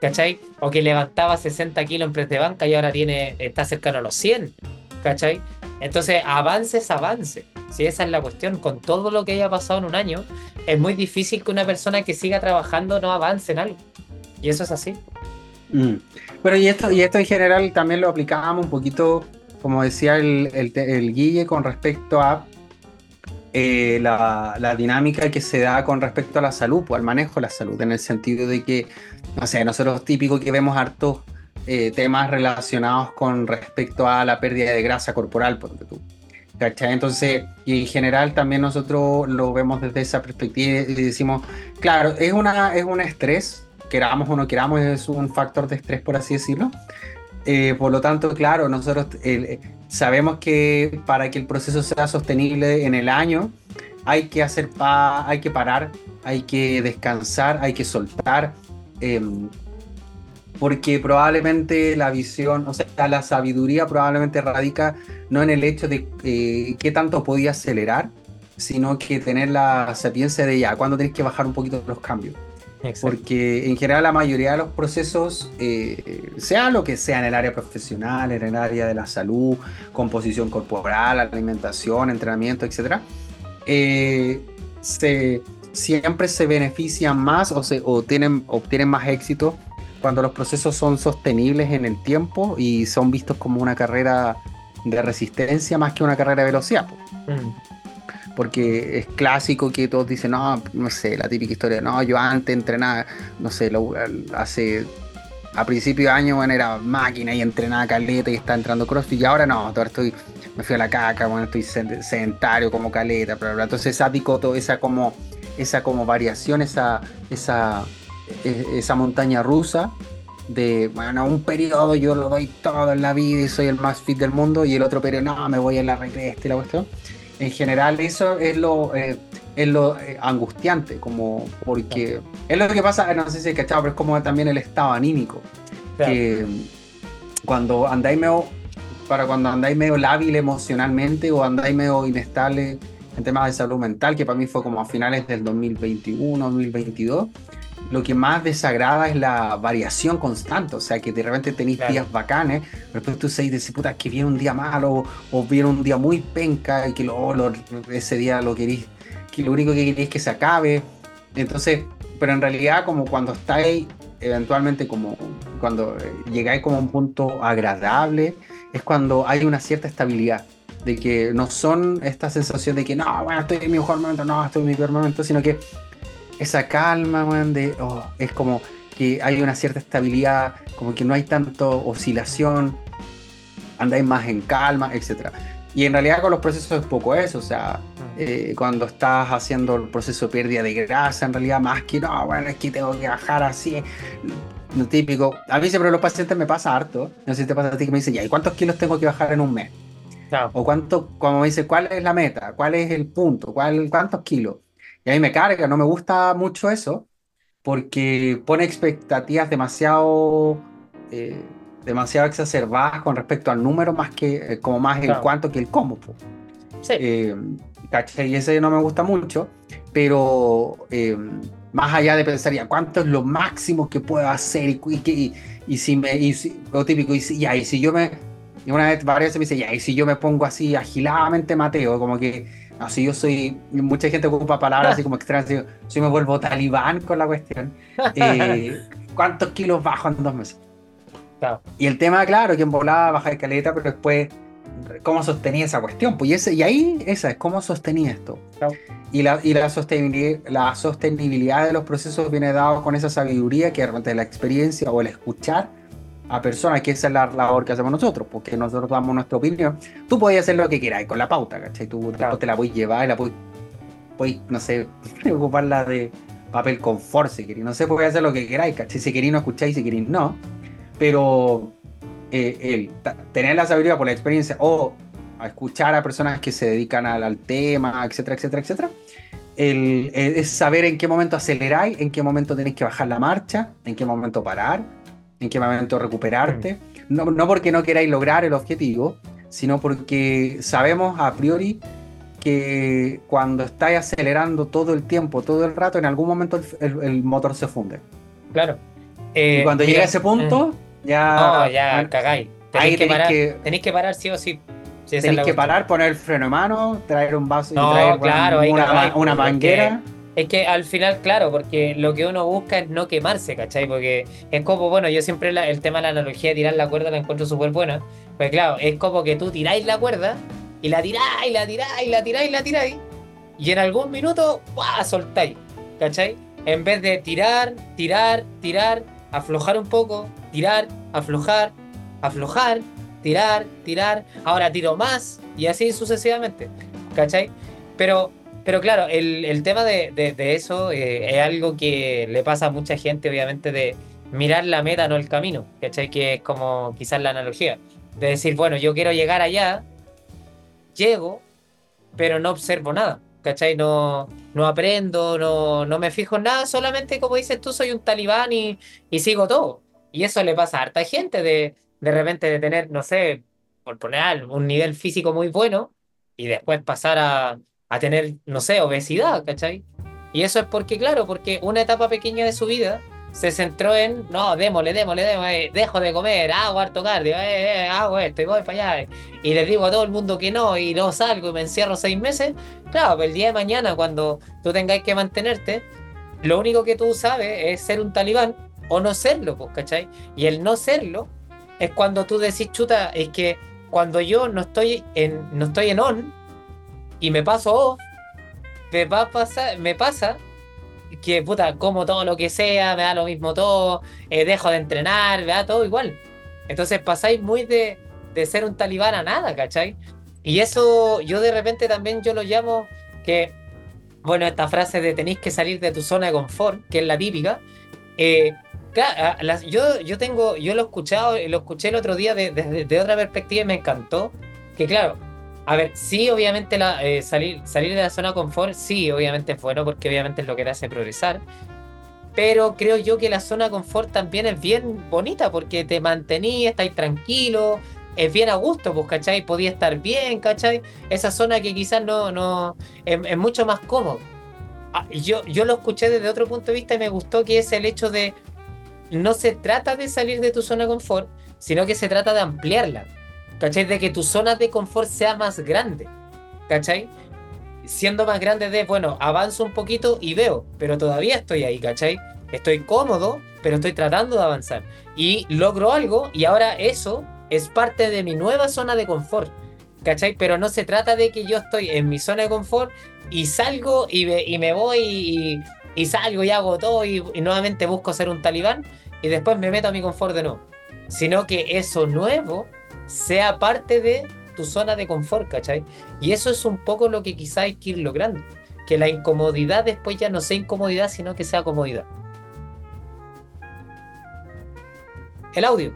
¿Cachai? O que levantaba 60 kilos en press de banca y ahora tiene, está cercano a los 100. ¿Cachai? Entonces, avance es avance. Si esa es la cuestión, con todo lo que haya pasado en un año, es muy difícil que una persona que siga trabajando no avance en algo. Y eso es así. Mm. Pero y esto, y esto en general también lo aplicábamos un poquito, como decía el, el, el Guille, con respecto a eh, la, la dinámica que se da con respecto a la salud, pues, al manejo de la salud, en el sentido de que, no sé, nosotros típico que vemos hartos eh, temas relacionados con respecto a la pérdida de grasa corporal, ponte tú. ¿Cachai? Entonces, y en general también nosotros lo vemos desde esa perspectiva y decimos, claro, es, una, es un estrés, queramos o no queramos, es un factor de estrés, por así decirlo. Eh, por lo tanto, claro, nosotros eh, sabemos que para que el proceso sea sostenible en el año, hay que hacer pa hay que parar, hay que descansar, hay que soltar. em, porque probablemente la visión, o sea, la sabiduría probablemente radica no en el hecho de eh, qué tanto podía acelerar, sino que tener la sapiencia de ya, cuando tenés que bajar un poquito los cambios. Porque en general la mayoría de los procesos, eh, sea lo que sea en el área profesional, en el área de la salud, composición corporal, alimentación, entrenamiento, etc., eh, se, siempre se benefician más o, se, o tienen, obtienen más éxito cuando los procesos son sostenibles en el tiempo y son vistos como una carrera de resistencia más que una carrera de velocidad. Mm. Porque es clásico que todos dicen, no, no sé, la típica historia, no, yo antes entrenaba, no sé, lo, hace a principio de año, bueno, era máquina y entrenaba caleta y está entrando CrossFit y ahora no, ahora estoy, me fui a la caca, bueno, estoy sedentario como caleta, pero entonces esa dicoto, esa como, esa como variación, esa, esa, e, esa montaña rusa de, bueno, un periodo yo lo doy todo en la vida y soy el más fit del mundo y el otro periodo, no, me voy a la regresta y la cuestión. En general eso es lo, eh, es lo eh, angustiante, como porque es lo que pasa, no sé si cachado, pero es como también el estado anímico. Que cuando andáis medio, para cuando andáis medio lábil emocionalmente o andáis medio inestable en temas de salud mental, que para mí fue como a finales del 2021, 2022 lo que más desagrada es la variación constante, o sea, que de repente tenéis días bacanes, pero después tú se dices, puta, que viene un día malo, o viene un día muy penca, y que lo, ese día lo queréis, que lo único que queréis es que se acabe. Entonces, pero en realidad como cuando estáis, eventualmente como cuando llegáis como a un punto agradable, es cuando hay una cierta estabilidad de que no son esta sensación de que no, bueno, estoy en mi mejor momento, no, estoy en mi peor momento, sino que esa calma, man, de, oh, es como que hay una cierta estabilidad, como que no hay tanto oscilación, andáis más en calma, etc. Y en realidad con los procesos es poco eso, o sea, mm. eh, cuando estás haciendo el proceso de pérdida de grasa, en realidad más que, no, bueno, es que tengo que bajar así, lo típico. A mí siempre los pacientes me pasa harto, no sé si te pasa a ti que me dicen, ya, ¿y cuántos kilos tengo que bajar en un mes? O cuánto, como me dice, ¿cuál es la meta? ¿Cuál es el punto? ¿Cuál, ¿Cuántos kilos? Y a mí me carga, no me gusta mucho eso, porque pone expectativas demasiado, eh, demasiado exacerbadas con respecto al número, más que eh, como más el cuánto que el cómo. Sí. Eh, y ese no me gusta mucho, pero más allá de pensar ya cuánto es lo máximo que puedo hacer y, y, y, si me, y lo típico, y si, ya, y si yo me, y una vez varias veces me dice, ya, y si yo me pongo así agiladamente Mateo, como que Así yo soy, mucha gente ocupa palabras así como extrañas, si me vuelvo talibán con la cuestión. Eh, ¿Cuántos kilos bajo en dos meses? Y el tema, claro, que en volada baja de caleta, pero después, ¿cómo sostenía esa cuestión? Pues ese, y ahí, esa es cómo sostenía esto. Y, la, y la, sostenibilidad, la sostenibilidad de los procesos viene dado con esa sabiduría que realmente la experiencia o el escuchar a personas, que esa es la labor que hacemos nosotros, porque nosotros damos nuestra opinión. Tú podías hacer lo que quieras con la pauta, ¿cachai? Tú te la puedes llevar y la puedes, no sé, ocuparla de papel confort si queréis. No sé, podéis hacer lo que queráis, ¿cachai? Si queréis no escucháis, si queréis no. Pero eh, tener la sabiduría por la experiencia o a escuchar a personas que se dedican al, tema, etcétera, etcétera, etcétera. El, es saber en qué momento aceleráis, en qué momento tenéis que bajar la marcha, en qué momento parar, en qué momento recuperarte. No, no porque no queráis lograr el objetivo, sino porque sabemos a priori que cuando estáis acelerando todo el tiempo, todo el rato, en algún momento el, motor se funde. Claro. y eh, cuando llega a ese punto, mm. ya. No, ya cagáis. Tenéis que, parar, tenéis que parar sí o sí. tenéis que parar, poner el freno de mano, traer un vaso y traer claro, una, una, manguera. Es que al final, claro, porque lo que uno busca es no quemarse, ¿cachai? Porque es como, bueno, yo siempre el tema de la analogía de tirar la cuerda la encuentro súper buena. Pues claro, es como que tú tiráis la cuerda y la tiráis, la tiráis, la tiráis, la tiráis. Y en algún minuto, ¡buah! soltáis, ¿cachai? En vez de tirar, tirar, tirar, aflojar un poco, tirar, aflojar, aflojar, tirar, tirar, ahora tiro más y así sucesivamente, ¿cachai? Pero pero claro, el, tema de, eso eh, es algo que le pasa a mucha gente, obviamente, de mirar la meta, no el camino, ¿cachai? Que es como quizás la analogía. De decir, bueno, yo quiero llegar allá, llego, pero no observo nada, ¿cachai? No, no aprendo, no, no me fijo en nada, solamente como dices tú, soy un talibán y, y sigo todo. Y eso le pasa a harta gente de, de repente de tener, no sé, por poner un nivel físico muy bueno y después pasar a, a tener, no sé, obesidad, ¿cachai? Y eso es porque, claro, porque una etapa pequeña de su vida se centró en, no, démosle, démosle, démosle, dejo de comer, hago harto cardio, eh, eh, hago esto y voy para allá. Y les digo a todo el mundo que no y no salgo y me encierro seis meses. Claro, pero el día de mañana, cuando tú tengáis que mantenerte, lo único que tú sabes es ser un talibán o no serlo, pues, ¿cachai? Y el no serlo es cuando tú decís, chuta, es que cuando yo no estoy en, no estoy en on y me paso off, me va pasar, me pasa que puta, como todo lo que sea, me da lo mismo todo, eh, dejo de entrenar, me da todo igual. Entonces pasáis muy de, de ser un talibán a nada, ¿cachai? Y eso yo de repente también yo lo llamo que, bueno, esta frase de tenéis que salir de tu zona de confort, que es la típica, eh, yo, yo tengo, yo lo he escuchado, lo escuché el otro día desde otra perspectiva y me encantó, que claro, a ver, sí, obviamente la, eh, salir, salir de la zona de confort, sí, obviamente es bueno porque obviamente es lo que te hace progresar. Pero creo yo que la zona de confort también es bien bonita porque te mantení, estáis tranquilo, es bien a gusto, pues, ¿cachai? Podía estar bien, ¿cachai? Esa zona que quizás no, no, es, mucho más cómodo. Ah, yo, yo lo escuché desde otro punto de vista y me gustó que es el hecho de, no se trata de salir de tu zona de confort, sino que se trata de ampliarla. ¿Cachai? De que tu zona de confort sea más grande. ¿Cachai? Siendo más grande de, bueno, avanzo un poquito y veo, pero todavía estoy ahí, ¿cachai? Estoy cómodo, pero estoy tratando de avanzar. Y logro algo y ahora eso es parte de mi nueva zona de confort. ¿Cachai? Pero no se trata de que yo estoy en mi zona de confort y salgo y me, y me voy y, salgo y hago todo y, y, nuevamente busco ser un talibán y después me meto a mi confort de nuevo. Sino que eso nuevo sea parte de tu zona de confort, ¿cachai? Y eso es un poco lo que quizá hay que ir logrando. Que la incomodidad después ya no sea incomodidad, sino que sea comodidad. El audio.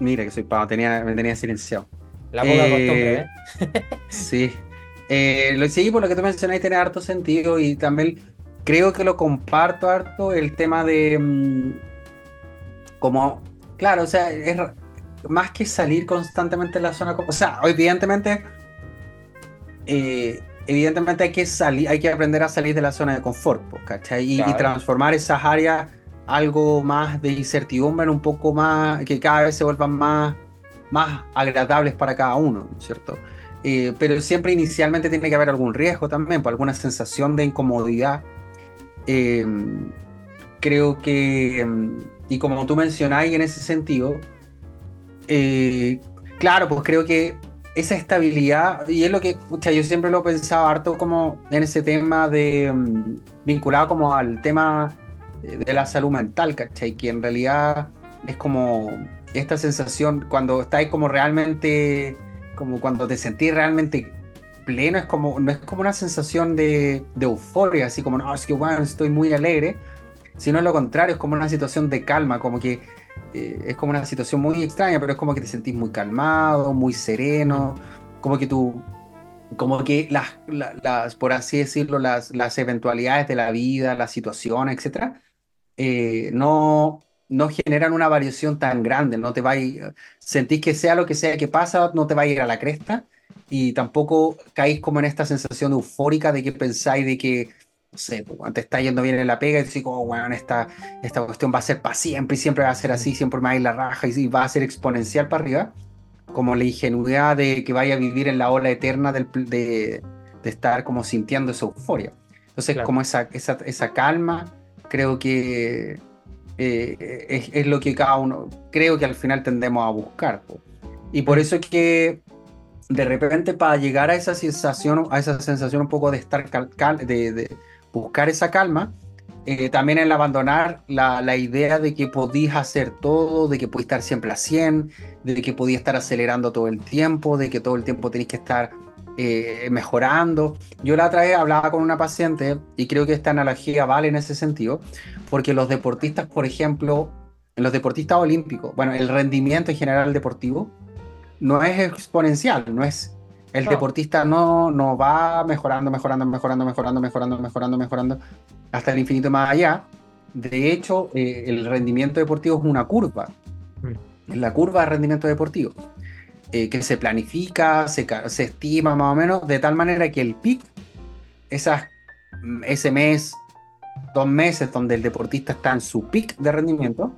Mira que soy pavo, tenía, me tenía silenciado. La poca eh, costumbre, ¿eh? sí. Eh, lo, sí, por lo que tú mencionaste tiene harto sentido y también creo que lo comparto harto el tema de mm, como, claro, o sea, es, más que salir constantemente de la zona, o sea, evidentemente, eh, evidentemente hay que salir, hay que aprender a salir de la zona de confort, ¿cachai? Y, transformar esas áreas algo más de incertidumbre, un poco más, que cada vez se vuelvan más, más agradables para cada uno, ¿cierto? Eh, pero siempre inicialmente tiene que haber algún riesgo también, por alguna sensación de incomodidad. Em, creo que, y como tú mencionáis en ese sentido, eh, claro, pues creo que esa estabilidad, y es lo que, sea, yo siempre lo he pensado harto como en ese tema de, mm, vinculado como al tema de la salud mental, ¿cachai? Que en realidad es como esta sensación cuando estáis como realmente, como cuando te sentís realmente pleno, es como, no es como una sensación de, de euforia, así como, no, es que bueno, estoy muy alegre, sino lo contrario, es como una situación de calma, como que eh, es como una situación muy extraña, pero es como que te sentís muy calmado, muy sereno, como que tú, como que las, las por así decirlo, las, las eventualidades de la vida, las situaciones, etcétera, eh, no, no generan una variación tan grande, no te va a sentís que sea lo que sea que pasa, no te va a ir a la cresta, y tampoco caís como en esta sensación eufórica de que pensáis de que no sé, cuando te está yendo bien en la pega y decís, oh, bueno, esta, esta cuestión va a ser para siempre y siempre va a ser así, siempre me va a ir la raja y va a ser exponencial para arriba, como la ingenuidad de que vaya a vivir en la ola eterna del, de, de, estar como sintiendo esa euforia. Entonces, como esa, esa, esa, calma, creo que eh, es, es, lo que cada uno, creo que al final tendemos a buscar. Y por eso es que de repente para llegar a esa sensación, a esa sensación un poco de estar cal, de, de buscar esa calma, eh, también el abandonar la, la, idea de que podías hacer todo, de que podías estar siempre a 100, de que podías estar acelerando todo el tiempo, de que todo el tiempo tenéis que estar eh, mejorando. Yo la otra vez hablaba con una paciente y creo que esta analogía vale en ese sentido, porque los deportistas, por ejemplo, los deportistas olímpicos, bueno, el rendimiento en general deportivo no es exponencial, no es el deportista no, no va mejorando, mejorando, mejorando, mejorando, mejorando, mejorando, mejorando hasta el infinito más allá. De hecho, eh, el rendimiento deportivo es una curva. Mm. Es la curva de rendimiento deportivo. Eh, que se planifica, se, se, estima más o menos, de tal manera que el pic, esas, mm, ese mes, dos meses donde el deportista está en su pic de rendimiento,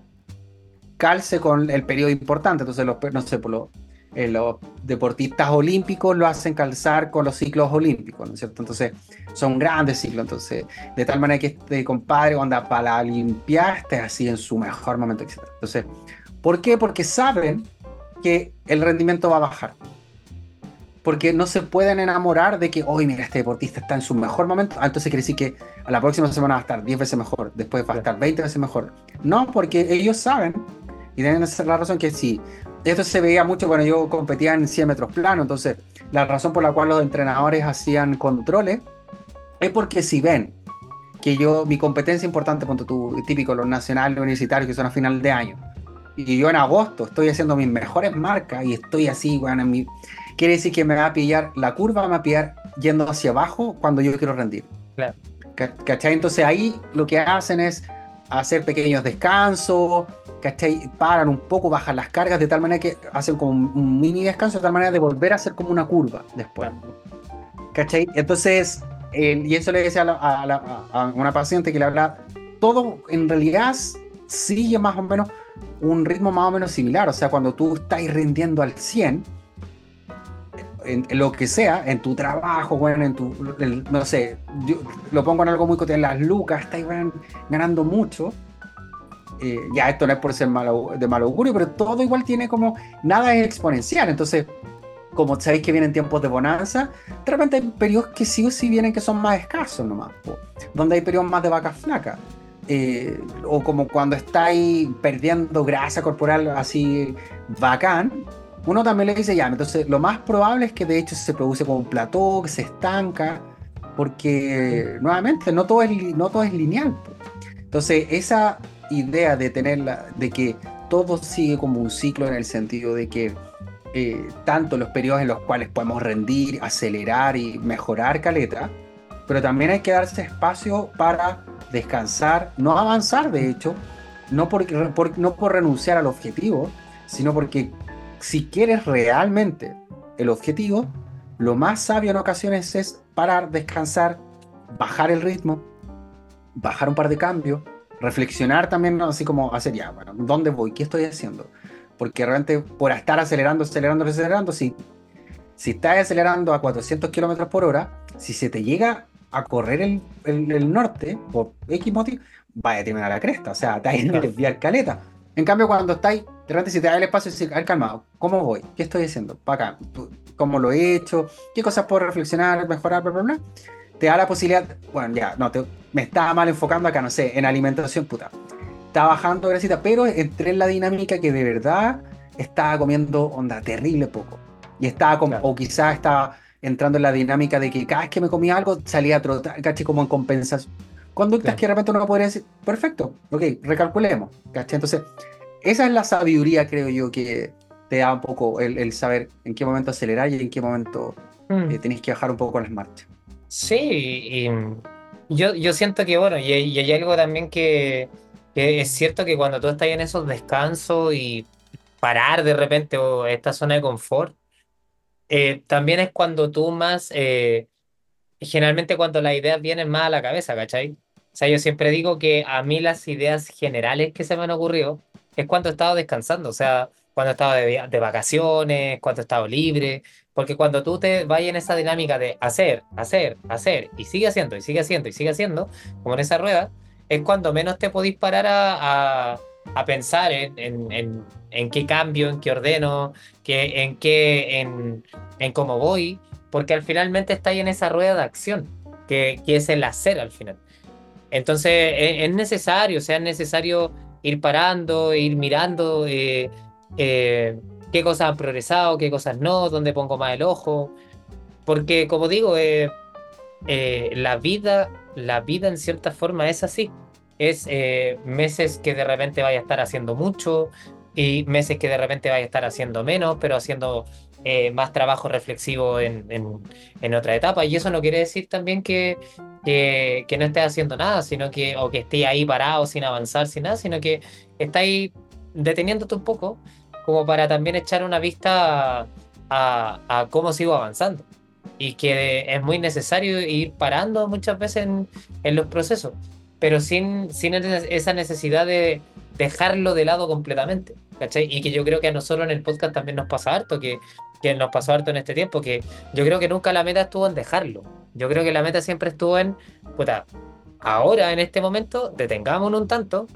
calce con el periodo importante. Entonces, los, no sé, por lo, eh, los deportistas olímpicos lo hacen calzar con los ciclos olímpicos, ¿no es cierto? Entonces, son grandes ciclos, entonces, de tal manera que este compadre, anda para la Olimpiada, esté así en su mejor momento, etc. Entonces, ¿por qué? Porque saben que el rendimiento va a bajar. Porque no se pueden enamorar de que, hoy mira, este deportista está en su mejor momento, ah, entonces quiere decir que a la próxima semana va a estar 10 veces mejor, después va a estar 20 veces mejor. No, porque ellos saben, y tienen la razón que sí, esto se veía mucho cuando yo competía en 100 metros plano, entonces la razón por la cual los entrenadores hacían controles es porque si ven que yo, mi competencia importante, punto tú, típico, los nacionales universitarios que son a final de año, y yo en agosto estoy haciendo mis mejores marcas y estoy así, bueno, en mi... quiere decir que me va a pillar, la curva me va a pillar yendo hacia abajo cuando yo quiero rendir. Claro. ¿Cachai? Entonces ahí lo que hacen es hacer pequeños descansos, ¿cachai? Paran un poco, bajan las cargas de tal manera que hacen como un mini descanso de tal manera de volver a hacer como una curva después. ¿Cachai? Entonces, y eso le decía a, una paciente que le habla, todo en realidad sigue más o menos un ritmo más o menos similar. O sea, cuando tú estás rindiendo al 100, en, lo que sea, en tu trabajo, bueno, en tu, no sé, yo lo pongo en algo muy cotidiano, las lucas, estás ganando mucho. Eh, ya esto no es por ser malo, de malo augurio, pero todo igual tiene como, nada es exponencial. Entonces, como sabéis que vienen tiempos de bonanza, de repente hay periodos que sí o sí vienen que son más escasos nomás, donde hay periodos más de vacas flacas. Eh, o como cuando estáis perdiendo grasa corporal así bacán, uno también le dice ya, entonces lo más probable es que de hecho se produce como un plató, que se estanca, porque nuevamente no todo es, no todo es lineal. Entonces esa idea de tenerla, de que todo sigue como un ciclo en el sentido de que eh, tanto los periodos en los cuales podemos rendir, acelerar y mejorar caleta, pero también hay que darse espacio para descansar, no avanzar de hecho, no por, no por renunciar al objetivo, sino porque si quieres realmente el objetivo, lo más sabio en ocasiones es parar, descansar, bajar el ritmo, bajar un par de cambios, reflexionar también, así como hacer ya, bueno, ¿dónde voy? ¿Qué estoy haciendo? Porque realmente por estar acelerando, acelerando, acelerando, si, si estás acelerando a 400 kilómetros por hora, si se te llega a correr el, el, norte, por X motivo, vaya a terminar la cresta, o sea, te vas a desviar caleta. En cambio, cuando estáis, de repente si te da el espacio, decir, al calmado, ¿cómo voy? ¿Qué estoy haciendo? Para acá, ¿cómo lo he hecho? ¿Qué cosas puedo reflexionar, mejorar, bla, bla, bla? Te da la posibilidad, bueno, ya, no, me estaba mal enfocando acá, no sé, en alimentación, puta estaba bajando grasita, pero entré en la dinámica que de verdad estaba comiendo onda terrible poco. Y estaba como, o quizás estaba entrando en la dinámica de que cada vez que me comía algo salía a trotar, caché como en compensación. Conductas que de repente uno podría decir, perfecto, ok, recalculemos, caché. Entonces, esa es la sabiduría, creo yo, que te da un poco el, saber en qué momento acelerar y en qué momento mm. eh, tenéis que bajar un poco las marchas. Sí, y yo, yo siento que, bueno, y hay algo también que, es cierto que cuando tú estás en esos descansos y parar de repente o esta zona de confort, eh, también es cuando tú más, eh, generalmente cuando las ideas vienen más a la cabeza, ¿cachai? O sea, yo siempre digo que a mí las ideas generales que se me han ocurrido es cuando he estado descansando, o sea, cuando he estado de, de vacaciones, cuando he estado libre, porque cuando tú te vayas en esa dinámica de hacer, hacer, hacer, y sigue haciendo, y sigue haciendo, y sigue haciendo, como en esa rueda, es cuando menos te podéis parar a, pensar en, qué cambio, en qué ordeno, que, en qué, en, cómo voy, porque al finalmente estáis en esa rueda de acción, que, es el hacer al final. Entonces e, es, necesario, o sea, es necesario ir parando, ir mirando eh, eh, qué cosas han progresado, qué cosas no, dónde pongo más el ojo, porque como digo, eh, la vida la vida en cierta forma es así. Es eh, meses que de repente vaya a estar haciendo mucho y meses que de repente vaya a estar haciendo menos, pero haciendo eh, más trabajo reflexivo en, en, otra etapa. Y eso no quiere decir también que, que, no estés haciendo nada, sino que, o que estés ahí parado sin avanzar, sin nada, sino que estáis deteniéndote un poco como para también echar una vista a, cómo sigo avanzando y que es muy necesario ir parando muchas veces en, en los procesos, pero sin, sin esa necesidad de dejarlo de lado completamente. ¿cachai? Y que yo creo que a nosotros en el podcast también nos pasa harto, que, que nos pasó harto en este tiempo, que yo creo que nunca la meta estuvo en dejarlo. Yo creo que la meta siempre estuvo en, puta, ahora en este momento detengámonos un tanto,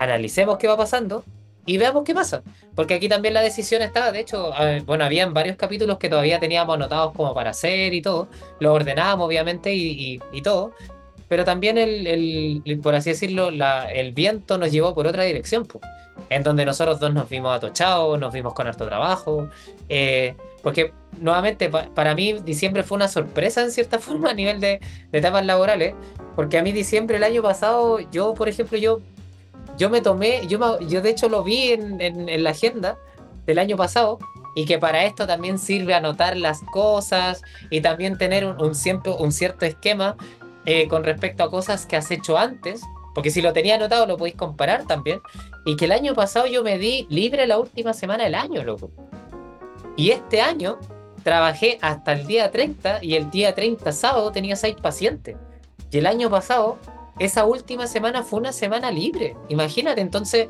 analicemos qué va pasando y veamos qué pasa. Porque aquí también la decisión estaba, de hecho, bueno, habían varios capítulos que todavía teníamos anotados como para hacer y todo, lo ordenábamos obviamente y, y, todo, pero también el, el, por así decirlo, la, el viento nos llevó por otra dirección, pues, en donde nosotros dos nos vimos atochados, nos vimos con harto trabajo, eh, porque nuevamente para mí diciembre fue una sorpresa en cierta forma a nivel de, de etapas laborales, porque a mí diciembre el año pasado, yo por ejemplo, yo yo me tomé, yo, yo de hecho lo vi en, en, la agenda del año pasado y que para esto también sirve anotar las cosas y también tener un cierto esquema eh, con respecto a cosas que has hecho antes, porque si lo tenía anotado lo podéis comparar también, y que el año pasado yo me di libre la última semana del año, loco. Y este año trabajé hasta el día 30 y el día 30 sábado tenía seis pacientes. Y el año pasado esa última semana fue una semana libre. Imagínate, entonces.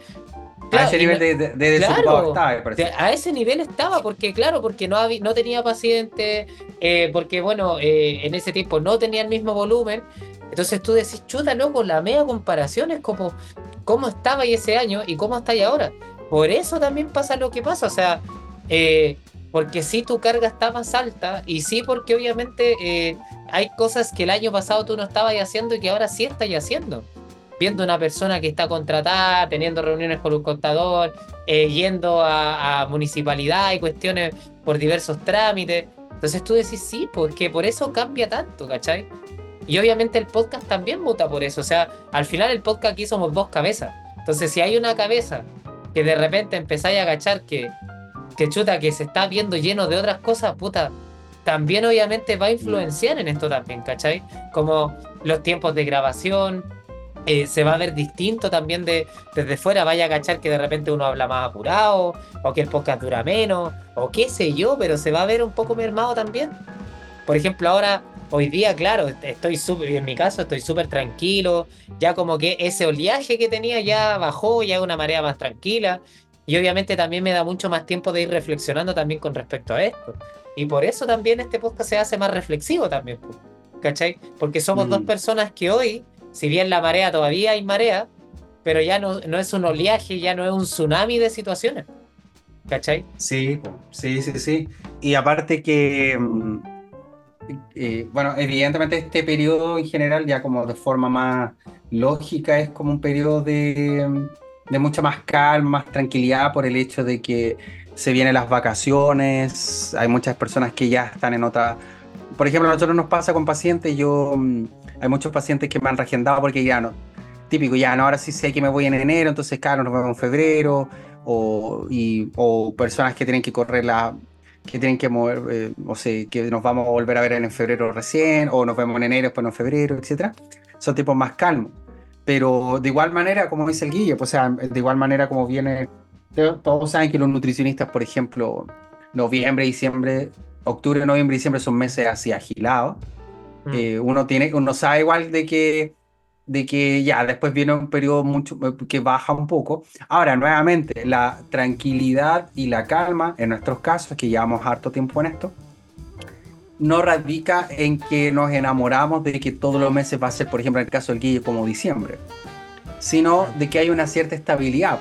a ese nivel de, de, estaba, A ese nivel estaba, porque claro, porque no, había, no tenía pacientes, eh, porque bueno, eh, en ese tiempo no tenía el mismo volumen. Entonces tú decís, chuta, loco, la media comparación es como cómo estaba ahí ese año y cómo está ahí ahora. Por eso también pasa lo que pasa, o sea, eh, porque sí tu carga está más alta y sí porque obviamente hay cosas que el año pasado tú no estabas haciendo y que ahora sí estás haciendo. Viendo una persona que está contratada, teniendo reuniones con un contador, eh, yendo a, municipalidad y cuestiones por diversos trámites. Entonces tú decís, sí, porque por eso cambia tanto, ¿cachai? Y obviamente el podcast también muta por eso. O sea, al final el podcast aquí somos dos cabezas. Entonces si hay una cabeza que de repente empezáis a agachar que que chuta, que se está viendo lleno de otras cosas, puta, también obviamente va a influenciar en esto también, ¿cachai? Como los tiempos de grabación, eh, se va a ver distinto también de, desde fuera, vaya a cachar que de repente uno habla más apurado, o que el podcast dura menos, o qué sé yo, pero se va a ver un poco mermado también. Por ejemplo, ahora, hoy día, claro, estoy súper, en mi caso, estoy súper tranquilo, ya como que ese oleaje que tenía ya bajó, ya una marea más tranquila, y obviamente también me da mucho más tiempo de ir reflexionando también con respecto a esto. Y por eso también este podcast se hace más reflexivo también, ¿cachai? Porque somos dos mm. personas que hoy, si bien la marea todavía hay marea, pero ya no, no es un oleaje, ya no es un tsunami de situaciones. ¿Cachai? Sí, sí, sí, sí. Y aparte que, mm, eh, bueno, evidentemente este periodo en general, ya como de forma más lógica, es como un periodo de de mucha más calma, más tranquilidad por el hecho de que se vienen las vacaciones, hay muchas personas que ya están en otra... Por ejemplo, a nosotros nos pasa con pacientes, yo mm, hay muchos pacientes que me han reagendado porque ya no, típico, ya no, ahora sí sé que me voy en enero, entonces claro, nos vemos en febrero, o, y, o personas que tienen que correr la, que tienen que mover, eh, o sea, que nos vamos a volver a ver en febrero recién, o nos vemos en enero, después en febrero, etc. Son tipos más calmos. Pero de igual manera, como dice el Guille, pues, o sea, de igual manera como viene, todos saben que los nutricionistas, por ejemplo, noviembre, diciembre, octubre, noviembre, diciembre son meses así agilados. Mm. Eh, uno tiene, uno sabe igual de que, de que ya después viene un periodo mucho que baja un poco. Ahora, nuevamente, la tranquilidad y la calma, en nuestros casos, que llevamos harto tiempo en esto, no radica en que nos enamoramos de que todos los meses va a ser, por ejemplo, en el caso del Guille, como diciembre, sino de que hay una cierta estabilidad,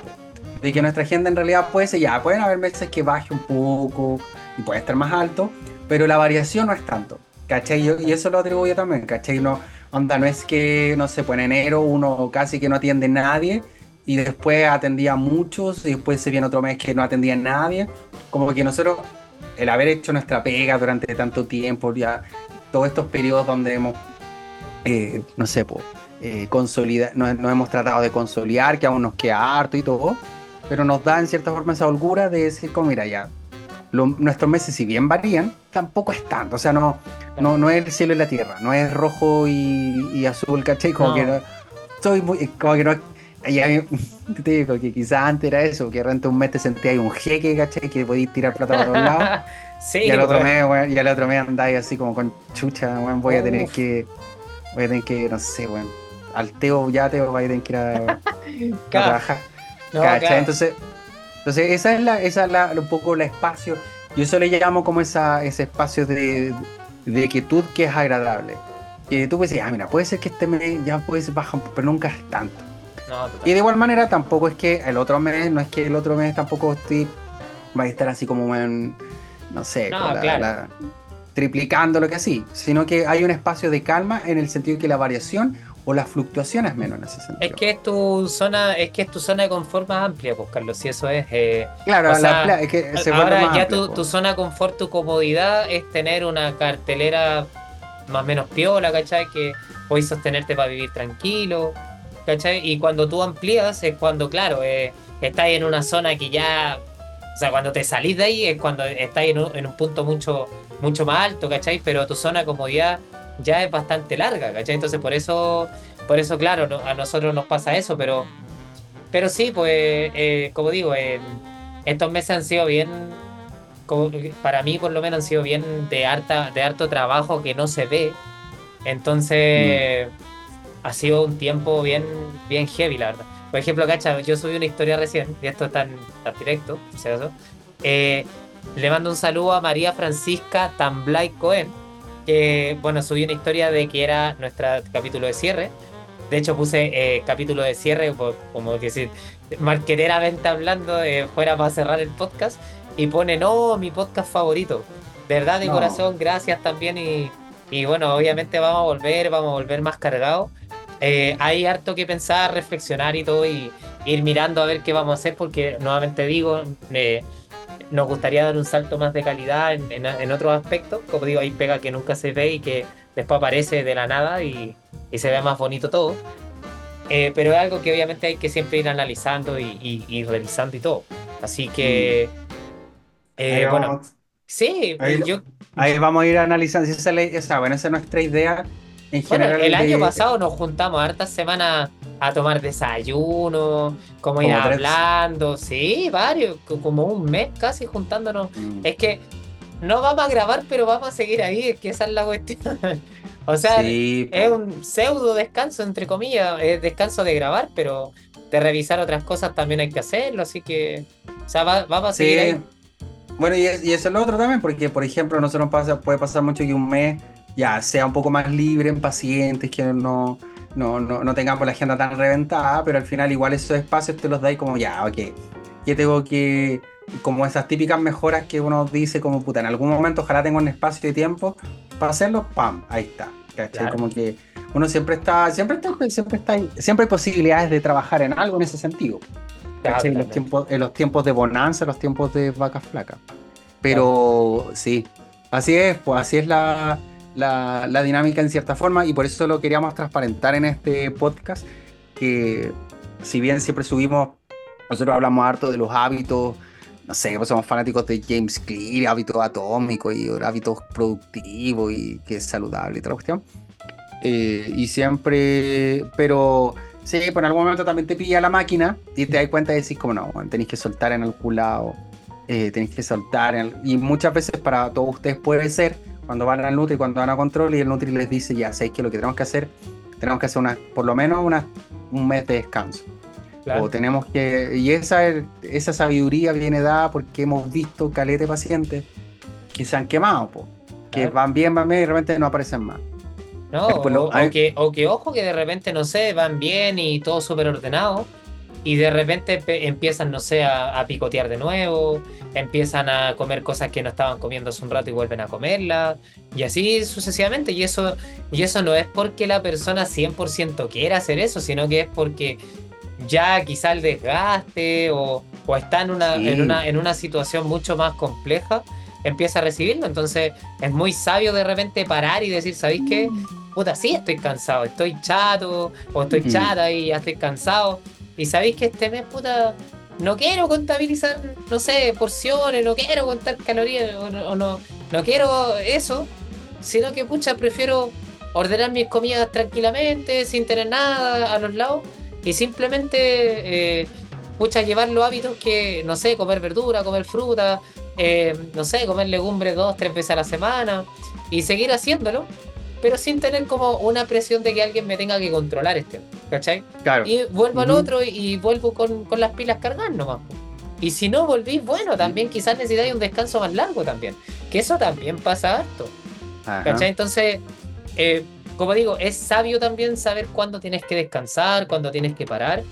de que nuestra agenda en realidad puede ser, ya, pueden haber meses que baje un poco y puede estar más alto, pero la variación no es tanto, ¿cachai? Y eso lo atribuyo también, ¿cachai? No, onda, no es que, no sé, pues en enero uno casi que no atiende a nadie y después atendía a muchos y después se viene otro mes que no atendía a nadie, como que nosotros el haber hecho nuestra pega durante tanto tiempo, ya todos estos periodos donde hemos, eh, no sé, pues, eh, nos, hemos tratado de consolidar, que aún nos queda harto y todo, pero nos da en cierta forma esa holgura de decir, como mira, ya, nuestros meses, si bien varían, tampoco es tanto, o sea, no, no, no es el cielo y la tierra, no es rojo y, azul, ¿cachai? Como que no, soy muy, como que no y a mí, te digo que quizás antes era eso, que renta un mes te sentías un jeque, ¿cachai? Que podías tirar plata para todos lados. sí, y al otro mes, bueno, y al otro mes andáis así como con chucha, bueno, voy a tener que, voy a tener que, no sé, bueno, al Teo, ya Teo, voy a tener que ir a, trabajar. ¿Cachai? Entonces, entonces esa es la, esa es la, un poco el espacio, yo eso le llamo como esa, ese espacio de, de quietud que es agradable. Y tú puedes decir, ah, mira, puede ser que este mes ya puede ser baja, pero nunca es tanto. y de igual manera tampoco es que el otro mes, no es que el otro mes tampoco estoy, va a estar así como en, no sé, triplicando lo que así, sino que hay un espacio de calma en el sentido de que la variación o las fluctuaciones menos en ese sentido. Es que es tu zona, es que es tu zona de confort más amplia, pues Carlos, si eso es. Eh, claro, es que se ahora ya tu, tu, zona de confort, tu comodidad es tener una cartelera más o menos piola, ¿cachai? Que puedes sostenerte para vivir tranquilo, ¿cachai? Y cuando tú amplías es cuando, claro, eh, estás en una zona que ya. O sea, cuando te salís de ahí es cuando estás en un, en un punto mucho, mucho más alto, ¿cachai? Pero tu zona de comodidad ya es bastante larga, ¿cachai? Entonces por eso, por eso claro, a nosotros nos pasa eso, pero, pero sí, pues, eh, como digo, estos meses han sido bien, para mí por lo menos han sido bien de, harta, de harto trabajo que no se ve, entonces mm. ha sido un tiempo bien, bien heavy, la verdad. Por ejemplo, cacha, yo subí una historia recién, y esto está tan, directo, eh, le mando un saludo a María Francisca Tamblay Cohen, que, bueno, subí una historia de que era nuestro capítulo de cierre. De hecho, puse eh, capítulo de cierre, como decir, marqueteramente hablando, eh, fuera para cerrar el podcast. Y pone, no, mi podcast favorito. Verdad de corazón, gracias también. Y, y, bueno, obviamente vamos a volver, vamos a volver más cargados. Eh, hay harto que pensar, reflexionar y todo, y ir mirando a ver qué vamos a hacer, porque nuevamente digo, eh, nos gustaría dar un salto más de calidad en, en, otros aspectos. Como digo, hay pega que nunca se ve y que después aparece de la nada y, y se ve más bonito todo. Eh, pero es algo que obviamente hay que siempre ir analizando y, y, revisando y todo. Así que, mm. eh, bueno, sí, ahí, yo... Ahí vamos a ir analizando. Esa, esa, bueno, esa es nuestra idea. En general el año pasado nos juntamos hartas semanas a tomar desayuno, como ir hablando, sí, varios, como un mes casi juntándonos. Mm. Es que no vamos a grabar, pero vamos a seguir ahí, es que esa es la cuestión. o sea, es un pseudo descanso, entre comillas, es descanso de grabar, pero de revisar otras cosas también hay que hacerlo, así que, o sea, vamos a seguir ahí. Bueno, y, y, eso es lo otro también, porque, por ejemplo, no se nos pasa, puede pasar mucho que un mes ya sea un poco más libre en pacientes, que no no, no, no tengamos la agenda tan reventada, pero al final igual esos espacios te los dais como ya, ok, que tengo que, como esas típicas mejoras que uno dice como puta, en algún momento ojalá tenga un espacio de tiempo para hacerlo, pam, ahí está, ¿cachai? Como que uno siempre está, siempre está, siempre está, siempre hay posibilidades de trabajar en algo en ese sentido. ¿cachai? en, los tiempos, en los tiempos de bonanza, en los tiempos de vacas flacas. Pero sí, así es, pues así es la, la, dinámica en cierta forma y por eso lo queríamos transparentar en este podcast, que si bien siempre subimos, nosotros hablamos harto de los hábitos, no sé, pues somos fanáticos de James Clear, hábitos atómicos y hábitos productivos y que es saludable y toda la cuestión. Eh, y siempre, pero sí, pues en algún momento también te pilla la máquina y te das cuenta y decís como no, tenéis que soltar en algún lado, eh, tenéis que soltar y muchas veces para todos ustedes puede ser cuando van al Nutri, cuando van a control y el Nutri les dice, ya, sé que lo que tenemos que hacer, tenemos que hacer una, por lo menos una, un mes de descanso. O tenemos que, y esa, esa sabiduría viene dada porque hemos visto calete pacientes que se han quemado, que van bien, van bien y de repente no aparecen más. No, o, que, o, que, ojo que de repente, no sé, van bien y todo súper ordenado, y de repente empiezan, no sé, a, picotear de nuevo, empiezan a comer cosas que no estaban comiendo hace un rato y vuelven a comerlas, y así sucesivamente. Y eso, y eso no es porque la persona 100% quiera hacer eso, sino que es porque ya quizá el desgaste o, o está en una, en, una, en una situación mucho más compleja, empieza a recibirlo. Entonces es muy sabio de repente parar y decir, ¿sabéis qué? Puta, sí estoy cansado, estoy chato o estoy chata y ya estoy cansado y sabéis que este mes, puta, no quiero contabilizar, no sé, porciones, no quiero contar calorías, o, no, no, quiero eso, sino que, pucha, prefiero ordenar mis comidas tranquilamente, sin tener nada a los lados, y simplemente, eh, pucha, llevar los hábitos que, no sé, comer verdura, comer fruta, eh, no sé, comer legumbres dos, tres veces a la semana, y seguir haciéndolo pero sin tener como una presión de que alguien me tenga que controlar este, ¿cachai? Claro. Y vuelvo al otro y, vuelvo con, las pilas cargadas nomás. Y si no volvís, bueno, también quizás necesitáis un descanso más largo también. Que eso también pasa harto. ¿Cachai? Entonces, eh, como digo, es sabio también saber cuándo tienes que descansar, cuándo tienes que parar.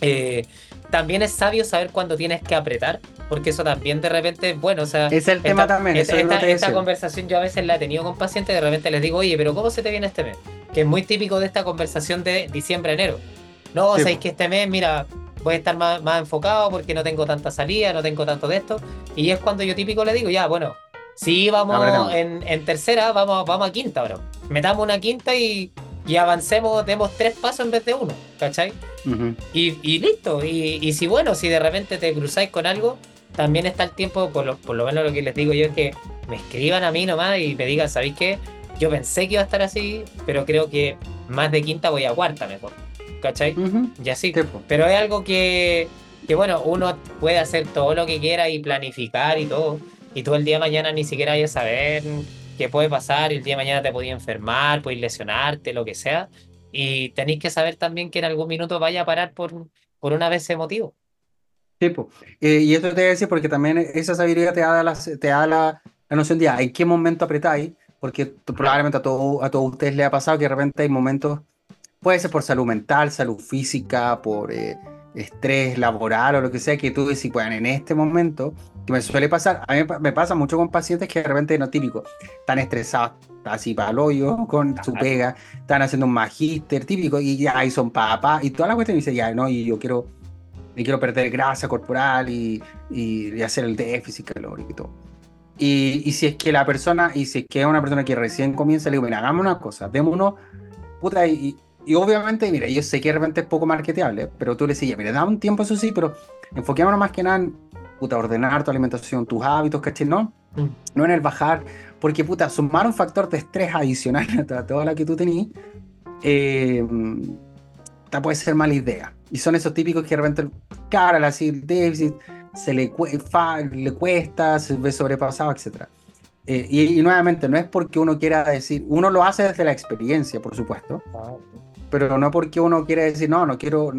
Eh, también es sabio saber cuándo tienes que apretar, porque eso también de repente es bueno. O sea, es el tema también. Esta, conversación yo a veces la he tenido con pacientes, de repente les digo, oye, pero ¿cómo se te viene este mes? Que es muy típico de esta conversación de diciembre-enero. No, o sea, que este mes, mira, voy a estar más, más enfocado porque no tengo tanta salida, no tengo tanto de esto. Y es cuando yo típico le digo, ya, bueno, si vamos en, en, tercera, vamos, vamos a quinta, bro. Metamos una quinta y, y avancemos, demos tres pasos en vez de uno, ¿cachai? y, y, listo. Y, y, si bueno, si de repente te cruzáis con algo, también está el tiempo, por lo, por lo menos lo que les digo yo es que me escriban a mí nomás y me digan, ¿sabéis qué? Yo pensé que iba a estar así, pero creo que más de quinta voy a cuarta mejor. ¿Cachai? Y así. Pero es algo que, que, bueno, uno puede hacer todo lo que quiera y planificar y todo. Y tú el día de mañana ni siquiera hay a saber qué puede pasar. Y el día de mañana te podía enfermar, puedes lesionarte, lo que sea. Y tenéis que saber también que en algún minuto vaya a parar por, por una vez ese motivo. Sí, eh, y esto te voy a decir porque también esa sabiduría te da la, te da la, la noción de en qué momento apretáis, porque probablemente a, todo, a todos ustedes les ha pasado que de repente hay momentos, puede ser por salud mental, salud física, por eh, estrés laboral o lo que sea, que tú decís, bueno, en este momento, que me suele pasar, a mí me pasa mucho con pacientes que de repente no típico, están estresados, así para el hoyo, con su pega, están haciendo un magíster típico y ya ahí son papás y toda la cuestión y dice, ya, no, y yo quiero y quiero perder grasa corporal y, y, hacer el déficit calórico y todo. Y, y, si es que la persona, y si es que es una persona que recién comienza, le digo, mira, hagamos una cosa, démonos, puta, y, y obviamente, mira, yo sé que de repente es poco marketeable, pero tú le decías, mira, da un tiempo, eso sí, pero enfoquémonos más que nada en, puta, ordenar tu alimentación, tus hábitos, ¿cachai? No, mm. no en el bajar, porque, puta, sumar un factor de estrés adicional a toda la que tú tenías, eh, puede ser mala idea. Y son esos típicos que de repente, cara, así, déficit, se le, le cuesta, se ve sobrepasado, etc. Eh, y, nuevamente, no es porque uno quiera decir, uno lo hace desde la experiencia, por supuesto, pero no porque uno quiera decir, no, no quiero,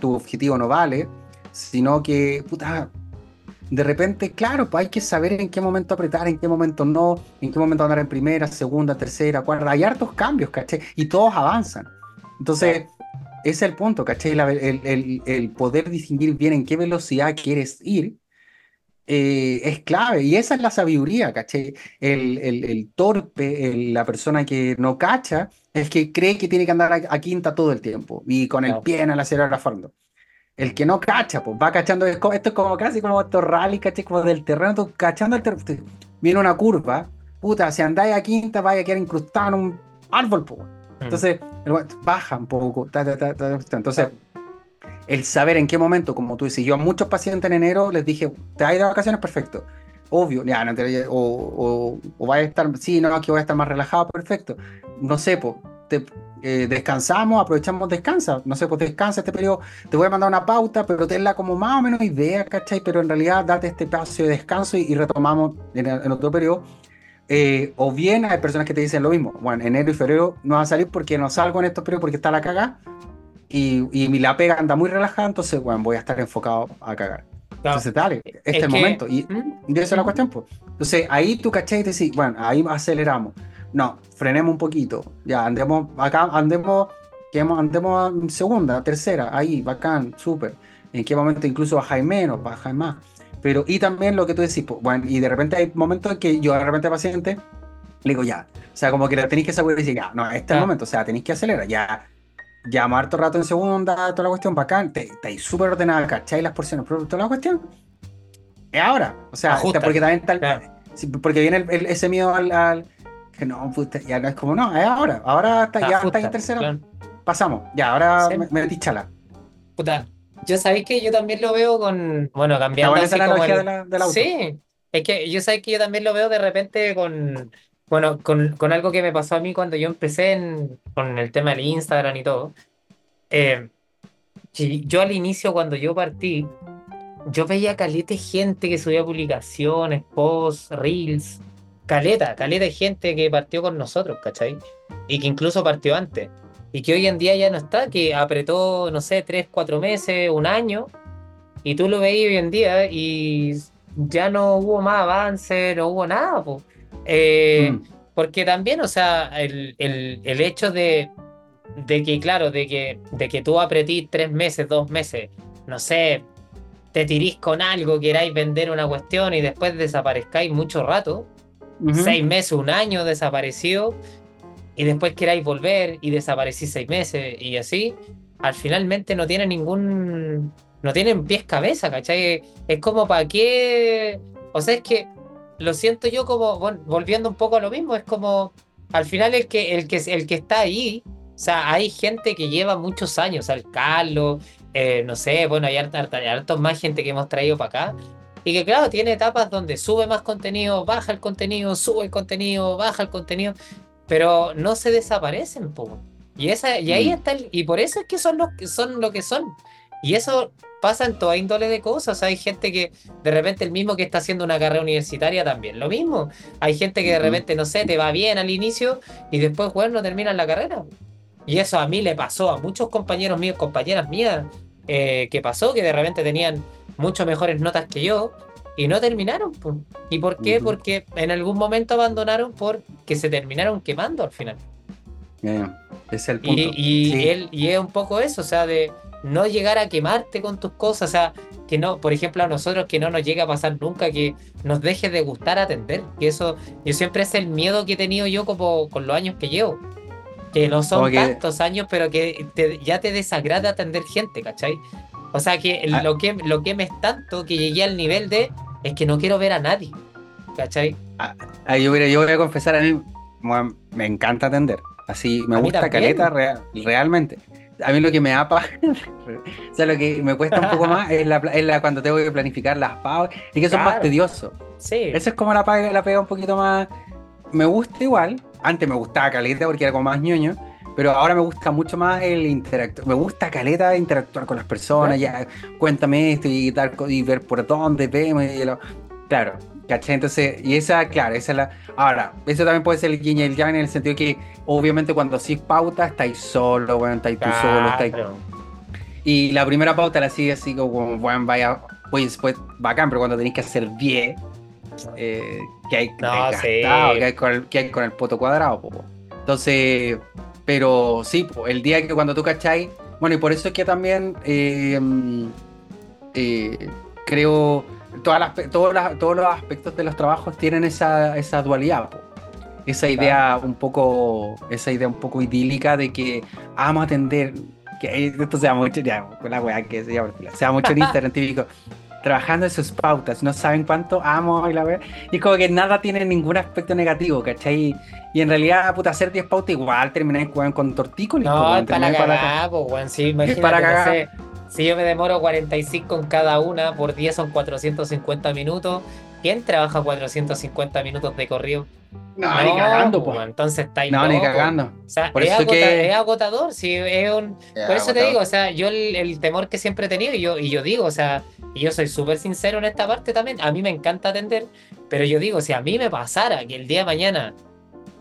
tu objetivo no vale, sino que, puta, de repente, claro, pues hay que saber en qué momento apretar, en qué momento no, en qué momento andar en primera, segunda, tercera, cuarta. Hay hartos cambios, ¿caché? Y todos avanzan. Entonces, ese es el punto, ¿cachai? el, poder distinguir bien en qué velocidad quieres ir eh, es clave y esa es la sabiduría, ¿cachai? El, torpe, la persona que no cacha, es que cree que tiene que andar a, quinta todo el tiempo y con el pie en el acelerador fondo. El que no cacha, pues va cachando, esto es como casi como estos rally, ¿cachai? Como del terreno, tú cachando el terreno, viene una curva, puta, si andáis a quinta vaya a quedar incrustado en un árbol, pues. Mm. Entonces, baja un poco. Entonces, el saber en qué momento, como tú dices, yo a muchos pacientes en enero les dije, te hay de vacaciones, perfecto. Obvio, ya, no te, o, o, a estar, sí, no, aquí voy a estar más relajado, perfecto. No sé, pues, descansamos, aprovechamos, descansa. No sé, pues descansa este periodo. Te voy a mandar una pauta, pero tenla como más o menos idea, ¿cachai? Pero en realidad date este espacio de descanso y, retomamos en, en, otro periodo. Eh, o bien hay personas que te dicen lo mismo. Bueno, enero y febrero no va a salir porque no salgo en estos periodos porque está la caga y, y mi la pega anda muy relajada, entonces bueno, voy a estar enfocado a cagar. Entonces, dale, este es, el momento. Y, ¿Mm? esa es la cuestión, pues. Entonces, ahí tú caché y te decís, bueno, ahí aceleramos. No, frenemos un poquito. Ya, andemos acá, andemos, andemos en segunda, tercera, ahí, bacán, súper. En qué momento incluso bajáis menos, bajáis más. Pero, y también lo que tú decís, pues, bueno, y de repente hay momentos en que yo de repente paciente le digo, ya, o sea, como que tenéis que saber decir, ya, no, este es el momento, o sea, tenéis que acelerar, ya, ya harto rato en segunda, toda la cuestión, bacán, estáis súper ordenada, ¿cacháis las porciones? Pero toda la cuestión es ahora, o sea, porque también tal, porque viene el, ese miedo al, que no, puta, ya no es como, no, es ahora, ahora está, ya está en tercero, pasamos, ya, ahora me, metí chala. Puta, yo sabéis que yo también lo veo con, bueno, cambiando así como el... de la, Sí, es que yo sabéis que yo también lo veo de repente con, bueno, con, con algo que me pasó a mí cuando yo empecé en, con el tema del Instagram y todo. Eh, yo al inicio, cuando yo partí, yo veía caleta de gente que subía publicaciones, posts, reels, caleta, caleta de gente que partió con nosotros, ¿cachai? Y que incluso partió antes y que hoy en día ya no está, que apretó, no sé, tres, cuatro meses, un año, y tú lo veías hoy en día y ya no hubo más avance, no hubo nada. Eh, mm. porque también, o sea, el, el, el hecho de, de que, claro, de que, de que tú apretís tres meses, dos meses, no sé, te tirís con algo, queráis vender una cuestión y después desaparezcáis mucho rato, seis meses, un año desaparecido, y después queráis volver y desaparecís seis meses y así, al finalmente no tiene ningún, no tienen pies cabeza, ¿cachai? Es como para qué, o sea, es que lo siento yo como, volviendo un poco a lo mismo, es como, al final el que, el que, el que está ahí, o sea, hay gente que lleva muchos años, al Carlos, eh, no sé, bueno, hay hartos más gente que hemos traído para acá. Y que claro, tiene etapas donde sube más contenido, baja el contenido, sube el contenido, baja el contenido, pero no se desaparecen, po. Y, esa, y ahí mm. está y por eso es que son los que son lo que son. Y eso pasa en toda índole de cosas. hay gente que de repente el mismo que está haciendo una carrera universitaria también, lo mismo. Hay gente que de repente, no sé, te va bien al inicio y después, bueno, no terminan la carrera. Y eso a mí le pasó a muchos compañeros míos, compañeras mías, eh, que pasó, que de repente tenían mucho mejores notas que yo y no terminaron. ¿Y por qué? Porque en algún momento abandonaron porque se terminaron quemando al final. es el punto. Y, él, y es un poco eso, o sea, de no llegar a quemarte con tus cosas, o sea, que no, por ejemplo, a nosotros que no nos llega a pasar nunca, que nos deje de gustar atender, que eso, yo siempre es el miedo que he tenido yo como con los años que llevo, que no son tantos años, pero que ya te desagrada atender gente, ¿cachai? O sea, que ah. lo que lo que me es tanto que llegué al nivel de es que no quiero ver a nadie, ¿cachai? Ah, ah yo, yo voy a confesar, a mí me encanta atender, así, me gusta caleta realmente. A mí lo que me apa, o sea, lo que me cuesta un poco más es, la, es la, cuando tengo que planificar las pagas y que son más tediosos. Sí. Eso es como la, la pega un poquito más. Me gusta igual, antes me gustaba caleta porque era como más ñoño, pero ahora me gusta mucho más el interactuar. Me gusta caleta interactuar con las personas, ya cuéntame esto y tal, y ver por dónde vemos. Y lo... Claro, ¿cachai? Entonces, y esa, claro, esa es la. Ahora, eso también puede ser el guiño y el yang en el sentido que, obviamente, cuando así pauta, estáis solo, bueno, estáis tú solo, estáis. Y la primera pauta la sigue así como, bueno, vaya, pues después bacán, pero cuando tenéis que hacer 10, eh, que hay, que, hay con el, que hay con el poto cuadrado, Entonces, pero sí, el día que cuando tú cacháis, bueno, y por eso es que también eh, eh, creo todas las, todos, todos los aspectos de los trabajos tienen esa, esa dualidad, esa idea un poco, esa idea un poco idílica de que vamos a atender, que esto sea mucho, ya, la weá que sea, sea mucho en Instagram típico trabajando en sus pautas, no saben cuánto amo y la verdad. Y como que nada tiene ningún aspecto negativo, ¿cachai? Y en realidad, puta, hacer 10 pautas igual termináis con, con tortícolis. No, es para cagar, pues, sí, imagínate, para cagar. si yo me demoro 45 en cada una, por 10 son 450 minutos. ¿Quién trabaja 450 minutos de corrido? No, ni cagando, pues. Entonces está ahí. No, ni cagando. O sea, por es, eso que... es agotador, sí, es un... por eso te digo, o sea, yo el, temor que siempre he tenido, y yo, y yo digo, o sea, y yo soy súper sincero en esta parte también, a mí me encanta atender, pero yo digo, si a mí me pasara que el día de mañana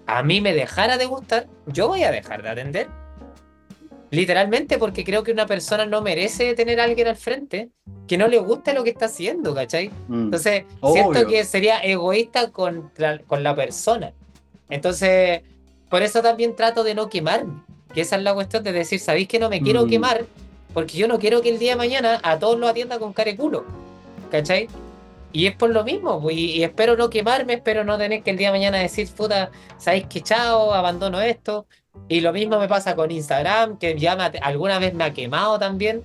a mí me dejara de gustar, yo voy a dejar de atender. Literalmente porque creo que una persona no merece tener a alguien al frente que no le guste lo que está haciendo, ¿cachai? Mm. Entonces, siento que sería egoísta con la, con la persona. Entonces, por eso también trato de no quemarme. Que esa es la cuestión de decir, ¿sabéis que no me quiero mm. quemar? Porque yo no quiero que el día de mañana a todos lo atienda con care culo. ¿Cachai? Y es por lo mismo, pues, y, espero no quemarme, espero no tener que el día de mañana decir, puta, ¿sabéis que chao? Abandono esto. Y lo mismo me pasa con Instagram, que ya alguna vez me ha quemado también.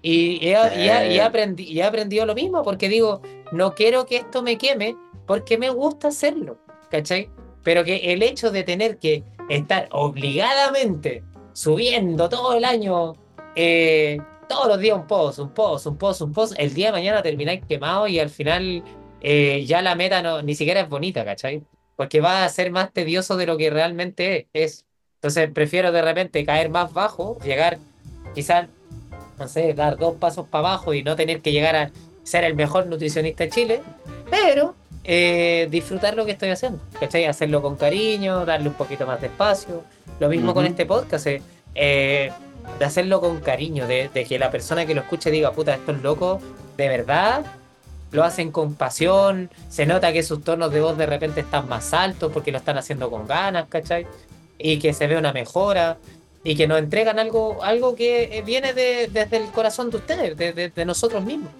Y he, he aprendido lo mismo, porque digo, no quiero que esto me queme, porque me gusta hacerlo, ¿cachai? Pero que el hecho de tener que estar obligadamente subiendo todo el año, eh, todos los días un post, un post, un post, un post, el día de mañana termináis quemado y al final eh, ya la meta no, ni siquiera es bonita, ¿cachai? Porque va a ser más tedioso de lo que realmente es. Entonces prefiero de repente caer más bajo, llegar quizás, no sé, dar dos pasos para abajo y no tener que llegar a ser el mejor nutricionista de Chile, pero eh, disfrutar lo que estoy haciendo, ¿cachai? Hacerlo con cariño, darle un poquito más de espacio. Lo mismo con este podcast, eh, eh, de hacerlo con cariño, de, que la persona que lo escuche diga, puta, esto es loco, de verdad, lo hacen con pasión, se nota que sus tonos de voz de repente están más altos porque lo están haciendo con ganas, ¿cachai? Y que se ve una mejora y que nos entregan algo, algo que viene desde el corazón de ustedes, de, nosotros mismos.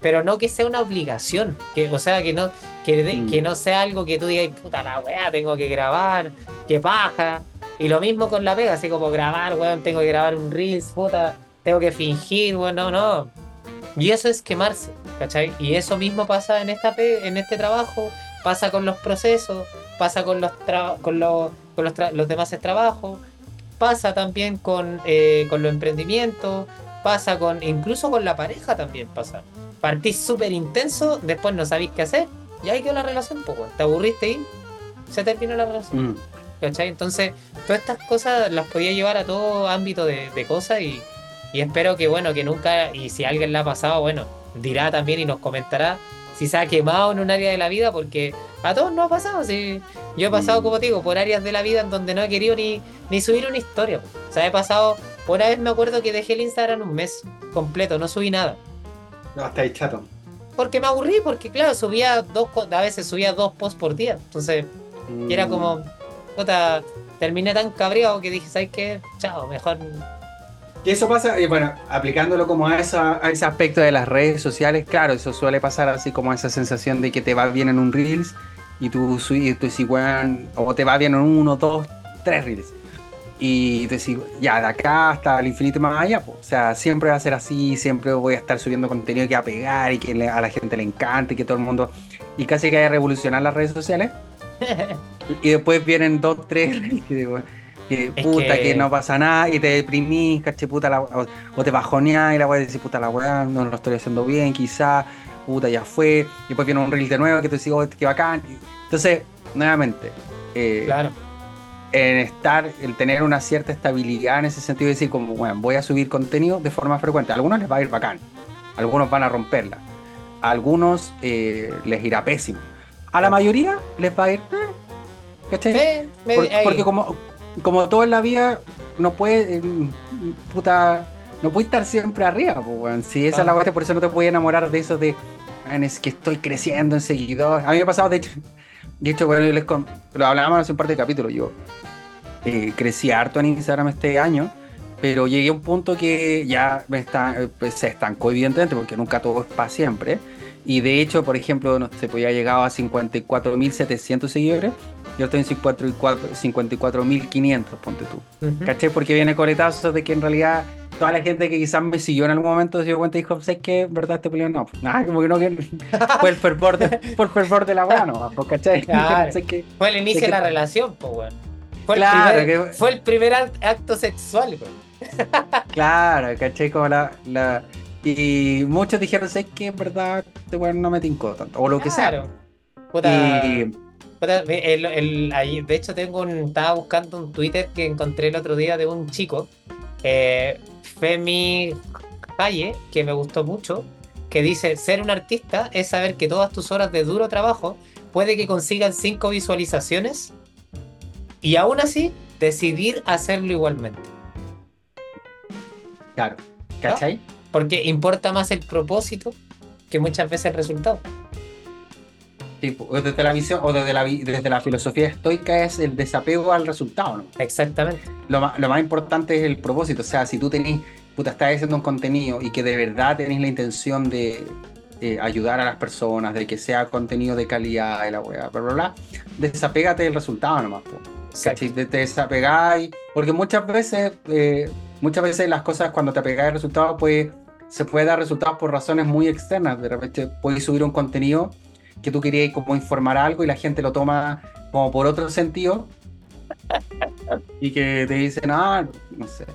Pero no que sea una obligación, que, o sea, que no, que, mm. que no sea algo que tú digas, puta la weá, tengo que grabar, que paja. Y lo mismo con la pega, así como grabar, weón, tengo que grabar un Reels, puta, tengo que fingir, weón, no, no. Y eso es quemarse, ¿cachai? Y eso mismo pasa en, esta en este trabajo, pasa con los procesos, pasa con los, con los, con los, los demás trabajos, pasa también con, eh, con los emprendimientos, pasa con, incluso con la pareja también pasa. Partís súper intenso, después no sabéis qué hacer, y ahí quedó la relación, pues, te aburriste y se terminó la relación. Mm. ¿Cachai? Entonces, todas estas cosas las podía llevar a todo ámbito de, de cosas y y espero que, bueno, que nunca, y si alguien la ha pasado, bueno, dirá también y nos comentará si se ha quemado en un área de la vida, porque a todos nos ha pasado. Si yo he pasado, mm. como te digo, por áreas de la vida en donde no he querido ni, ni subir una historia. O sea, he pasado, una vez me acuerdo que dejé el Instagram un mes completo, no subí nada. No, está ahí chato. Porque me aburrí, porque claro, subía dos, a veces subía dos posts por día. Entonces, era como, mm. puta, terminé tan cabreado que dije, ¿sabes qué? Chao, mejor y eso pasa, y bueno, aplicándolo como a, esa, a ese aspecto de las redes sociales, claro, eso suele pasar así como esa sensación de que te va bien en un Reels y tú, y tú igual, o te va bien en uno, dos, tres Reels. Y te decís, ya, de acá hasta el infinito más allá, pues, o sea, siempre va a ser así, siempre voy a estar subiendo contenido que va a pegar y que a la gente le encante y que todo el mundo, y casi que hay a revolucionar las redes sociales. y después vienen dos, tres Reels y digo, que puta, que... no pasa nada y te deprimís, caché, puta, la, o, te bajoneás y la weá decís, puta, la weá, no lo estoy haciendo bien, quizá, puta, ya fue. Y después viene un reel de nuevo que te digo, oh, qué bacán. Entonces, nuevamente, eh, claro. en estar, el tener una cierta estabilidad en ese sentido, de decir, como, bueno, voy a subir contenido de forma frecuente. A algunos les va a ir bacán, algunos van a romperla, a algunos eh, les irá pésimo. A la mayoría les va a ir. Eh, ¿Cachai? porque como, como todo en la vida, no puede, eh, puta, no puede estar siempre arriba, pues, Si esa es la ah. cosa, por eso no te puedes enamorar de eso de, es que estoy creciendo en seguidores. A mí me ha pasado, de hecho, de hecho, bueno, les lo hablábamos hace un par de capítulos, yo eh, crecí harto en Instagram este año, pero llegué a un punto que ya me está, pues, se estancó evidentemente, porque nunca todo es para siempre. Y de hecho, por ejemplo, no se podía llegar a 54.700 seguidores yo estoy en 54.500, ponte tú. ¿Caché? Porque viene coletazo de que en realidad toda la gente que quizás me siguió en algún momento se dio cuenta y dijo, ¿sabes qué? ¿Verdad este peleo? No, nada, como que no, que fue el fervor de, por fervor de la mano, ¿cachai? Claro. fue el inicio de la relación, pues, bueno. Fue, claro, el primer, fue el primer acto sexual, güey. claro, ¿cachai? Como la, la... Y muchos dijeron, ¿sabes qué? En verdad, este weón no me tincó tanto, o lo que sea. Puta... Y de hecho, tengo un, estaba buscando un Twitter que encontré el otro día de un chico, eh, Femi Calle, que me gustó mucho, que dice, ser un artista es saber que todas tus horas de duro trabajo puede que consigan cinco visualizaciones y aún así decidir hacerlo igualmente. Claro, ¿cachai? Porque importa más el propósito que muchas veces el resultado desde la visión o desde la, desde la filosofía estoica es el desapego al resultado, ¿no? Exactamente. Lo, más importante es el propósito, o sea, si tú tenés, puta, estás haciendo un contenido y que de verdad tenés la intención de ayudar a las personas, de que sea contenido de calidad, de la weá, bla, bla, bla, desapégate del resultado nomás, ¿cachai? Te, te desapegáis, porque muchas veces, eh, muchas veces las cosas cuando te apegáis al resultado, pues se puede dar resultados por razones muy externas, de repente puedes subir un contenido que tú querías como informar algo y la gente lo toma como por otro sentido y que te dicen, ah, no sé.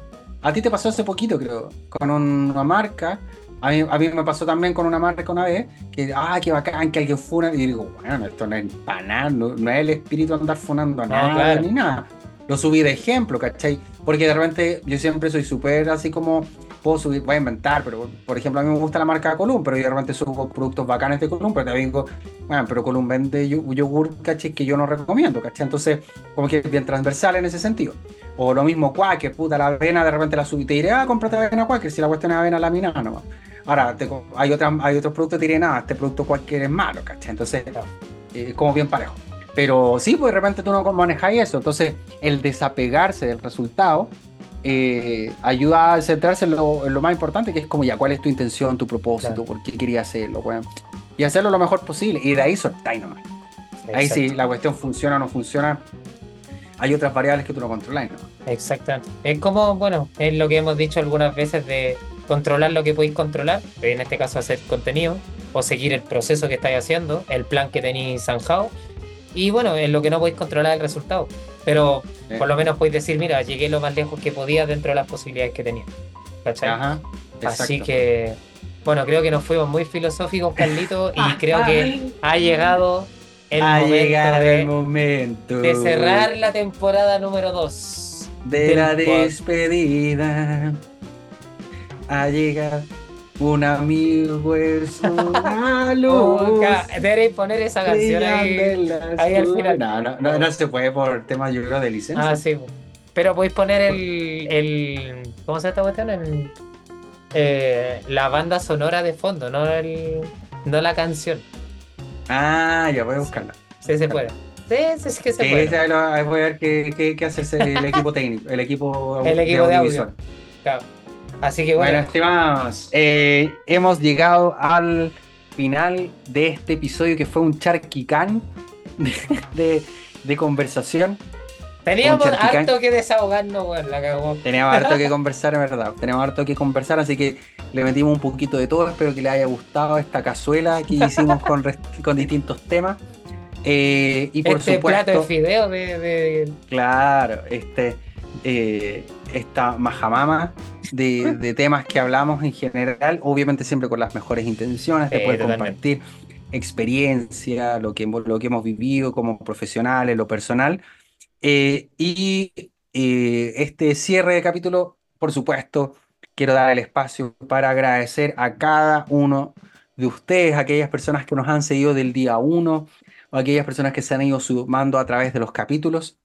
A ti te pasó hace poquito, creo, con una marca. A mí, a mí me pasó también con una marca una vez, que, ah, qué bacán, que alguien funa. Y digo, bueno, esto no es para nada, no, es el espíritu andar funando a nada ni nada. Lo subí de ejemplo, ¿cachai? Porque de repente yo siempre soy súper así como puedo subir, voy a inventar, pero por ejemplo a mí me gusta la marca Column, pero yo realmente subo productos bacanes de Column, pero te digo, bueno, pero Column vende yogur, caché, que yo no recomiendo, caché, entonces como que es bien transversal en ese sentido. O lo mismo Quaker, puta, la avena de repente la subí, te diré, ah, cómprate avena Quaker, si la cuestión es avena laminada nomás. Ahora, hay, otras, hay otros productos que dirán, nada, este producto cualquiera es malo, ¿cachai? Entonces, es como bien parejo. Pero sí, pues de repente tú no manejas eso. Entonces, el desapegarse del resultado eh, ayuda a centrarse en lo, más importante, que es como ya, cuál es tu intención, tu propósito, por qué querías hacerlo, y hacerlo lo mejor posible. Y de ahí soltáis nomás. Ahí sí, la cuestión funciona o no funciona, hay otras variables que tú no controlas. ¿no? Exactamente. Es como, bueno, es lo que hemos dicho algunas veces de controlar lo que podéis controlar, en este caso hacer contenido, o seguir el proceso que estáis haciendo, el plan que tenéis zanjado, y bueno, es lo que no podéis controlar el resultado. Pero por lo menos podéis decir, mira, llegué lo más lejos que podía dentro de las posibilidades que tenía. ¿Cachai? Ajá, Así que, bueno, creo que nos fuimos muy filosóficos, Carlito, y creo que ha llegado el ha momento, llegado de, el momento de cerrar la temporada número 2. De la despedida. Ha llegado un amigo es una luz. Deberéis poner esa canción ahí, ahí al final. No, no, no, no, se puede por tema yo creo de licencia. Ah, sí. Pero podéis poner el, el. ¿Cómo se llama esta cuestión? El, eh, la banda sonora de fondo, no, el, no la canción. Ah, ya voy a buscarla. Sí, se puede. Sí, sí, sí que se puede. Ahí voy a ver qué, qué, qué hace el equipo técnico, el equipo, el equipo de, audio. Claro. Así que bueno. estimados, eh, hemos llegado al final de este episodio que fue un charquicán de, de, conversación. Teníamos harto que desahogarnos, weón, la cagó. Teníamos harto que conversar, en verdad. Teníamos harto que conversar, así que le metimos un poquito de todo. Espero que les haya gustado esta cazuela que hicimos con, con distintos temas. Eh, y por este supuesto. plato de fideo de. Claro, este. Eh, esta majamama de, temas que hablamos en general, obviamente siempre con las mejores intenciones de poder compartir experiencia, lo que, lo que hemos vivido como profesionales, lo personal. Eh, y eh, este cierre de capítulo, por supuesto, quiero dar el espacio para agradecer a cada uno de ustedes, aquellas personas que nos han seguido del día uno, o aquellas personas que se han ido sumando a través de los capítulos.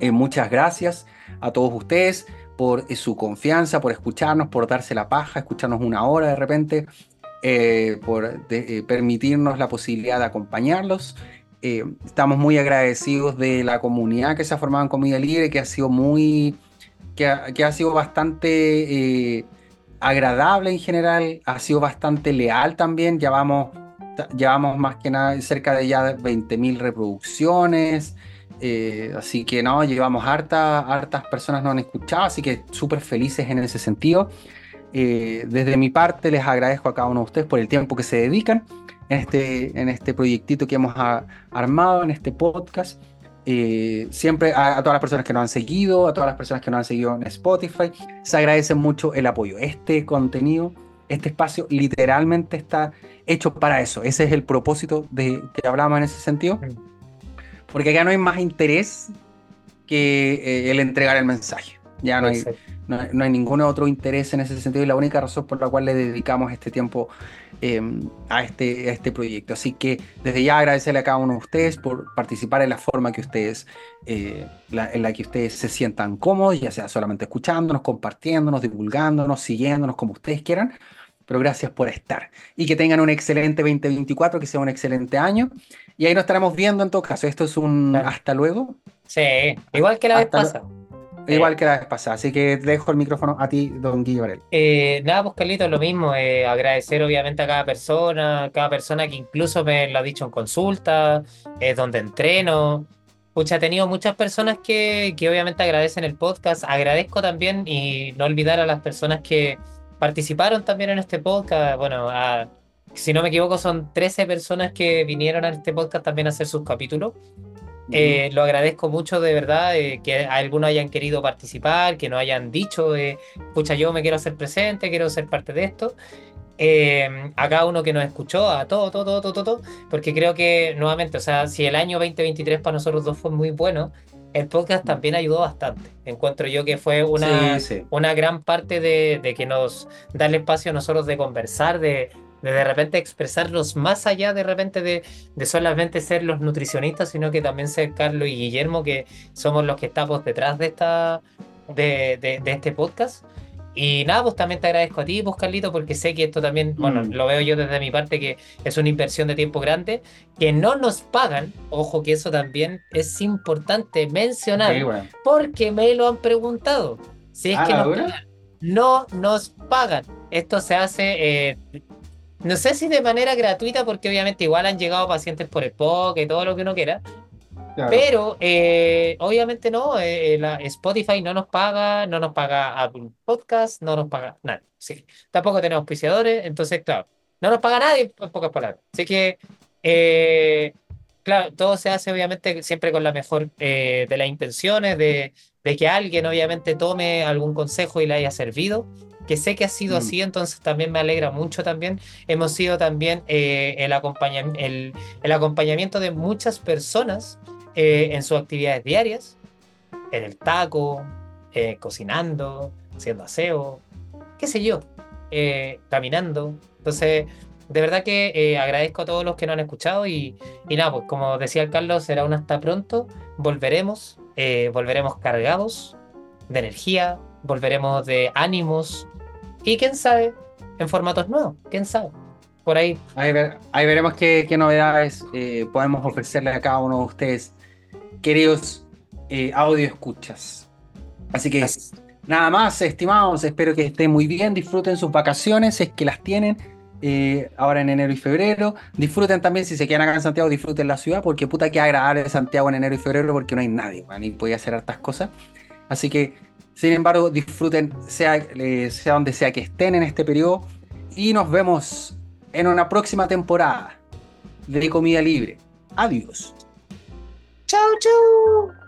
Eh, muchas gracias a todos ustedes por eh, su confianza, por escucharnos, por darse la paja, escucharnos una hora de repente, eh, por permitirnos la posibilidad de acompañarlos. estamos muy agradecidos de la comunidad que se ha formado en Comida Libre, que ha sido muy, que ha, sido bastante agradable en general, ha sido bastante leal también. Llevamos, llevamos más que nada cerca de ya 20.000 reproducciones. Eh, así que no, llevamos hartas, hartas personas nos han escuchado, así que súper felices en ese sentido. Eh, desde mi parte les agradezco a cada uno de ustedes por el tiempo que se dedican en este, en este proyectito que hemos armado, en este podcast. Eh, siempre a, todas las personas que nos han seguido, a todas las personas que nos han seguido en Spotify, se agradece mucho el apoyo. Este contenido, este espacio literalmente está hecho para eso. Ese es el propósito de que hablamos en ese sentido porque acá no hay más interés que eh, el entregar el mensaje. Ya no hay, no, hay, ningún otro interés en ese sentido y la única razón por la cual le dedicamos este tiempo em, a, este, este proyecto. Así que desde ya agradecerle a cada uno de ustedes por participar en la forma que ustedes, eh, en la que ustedes se sientan cómodos, ya sea solamente escuchándonos, compartiéndonos, divulgándonos, siguiéndonos como ustedes quieran. Pero gracias por estar. Y que tengan un excelente 2024, que sea un excelente año. Y ahí nos estaremos viendo en todo caso. Esto es un hasta luego. Sí, igual que la vez pasada. Igual que la vez pasada. Así que dejo el micrófono a ti, don Guillermo. Eh, nada, pues Carlito, lo mismo. Eh, agradecer obviamente a cada persona, cada persona que incluso me lo ha dicho en consulta, es donde entreno. Pucha, he tenido muchas personas que, que obviamente agradecen el podcast. Agradezco también y no olvidar a las personas que participaron también en este podcast. Bueno, a si no me equivoco, son 13 personas que vinieron a este podcast también a hacer sus capítulos. Eh, lo agradezco mucho de verdad eh, que algunos hayan querido participar, que no hayan dicho, eh, pucha, yo me quiero hacer presente, quiero ser parte de esto. a cada uno que nos escuchó, a todo, todo, todo, todo, todo, porque creo que nuevamente, o sea, si el año 2023 para nosotros dos fue muy bueno, el podcast también ayudó bastante. Encuentro yo que fue una, una gran parte de, de, que nos da el espacio a nosotros de conversar, de, de de repente expresarlos más allá de repente de, de, solamente ser los nutricionistas, sino que también ser Carlos y Guillermo, que somos los que estamos detrás de, esta, de, de, este podcast. Y nada, pues también te agradezco a ti, pues Carlito, porque sé que esto también, bueno, Mm. lo veo yo desde mi parte, que es una inversión de tiempo grande, que no nos pagan, ojo que eso también es importante mencionar, Sí, weón. porque me lo han preguntado. Si es Ah, que ¿la nos pagan. no nos pagan. Esto se hace, eh, no sé si de manera gratuita, porque obviamente igual han llegado pacientes por el POC y todo lo que uno quiera, Claro. pero eh, obviamente no, eh, la Spotify no nos paga, no nos paga Apple Podcast, no nos paga nada. Sí. Tampoco tenemos auspiciadores, entonces, claro, no nos paga nadie, en pocas palabras. Así que, eh, claro, todo se hace obviamente siempre con la mejor eh, de las intenciones, de, de que alguien obviamente tome algún consejo y le haya servido. Que sé que ha sido Mm. así, entonces también me alegra mucho también. Hemos sido también eh, el, acompañam- el, el acompañamiento de muchas personas eh, en sus actividades diarias, en el taco, eh, cocinando, haciendo aseo, qué sé yo, eh, caminando. Entonces, de verdad que eh, agradezco a todos los que nos han escuchado y, y nada, pues como decía el Carlos, será un hasta pronto. Volveremos, eh, volveremos cargados de energía, volveremos de ánimos y quién sabe, en formatos nuevos, quién sabe. Por ahí Ahí, ver- ahí veremos qué, qué novedades eh, podemos ofrecerle a cada uno de ustedes, queridos eh, audio escuchas. Así que nada más, estimados, espero que estén muy bien, disfruten sus vacaciones, si es que las tienen eh, ahora en enero y febrero. Disfruten también, si se quedan acá en Santiago, disfruten la ciudad, porque puta que agradable Santiago en enero y febrero, porque no hay nadie, weón, y podía hacer hartas cosas. Así que, sin embargo, disfruten, sea, eh, sea donde sea que estén en este periodo, y nos vemos en una próxima temporada de Comida Libre. Adiós. Ciao, ciao.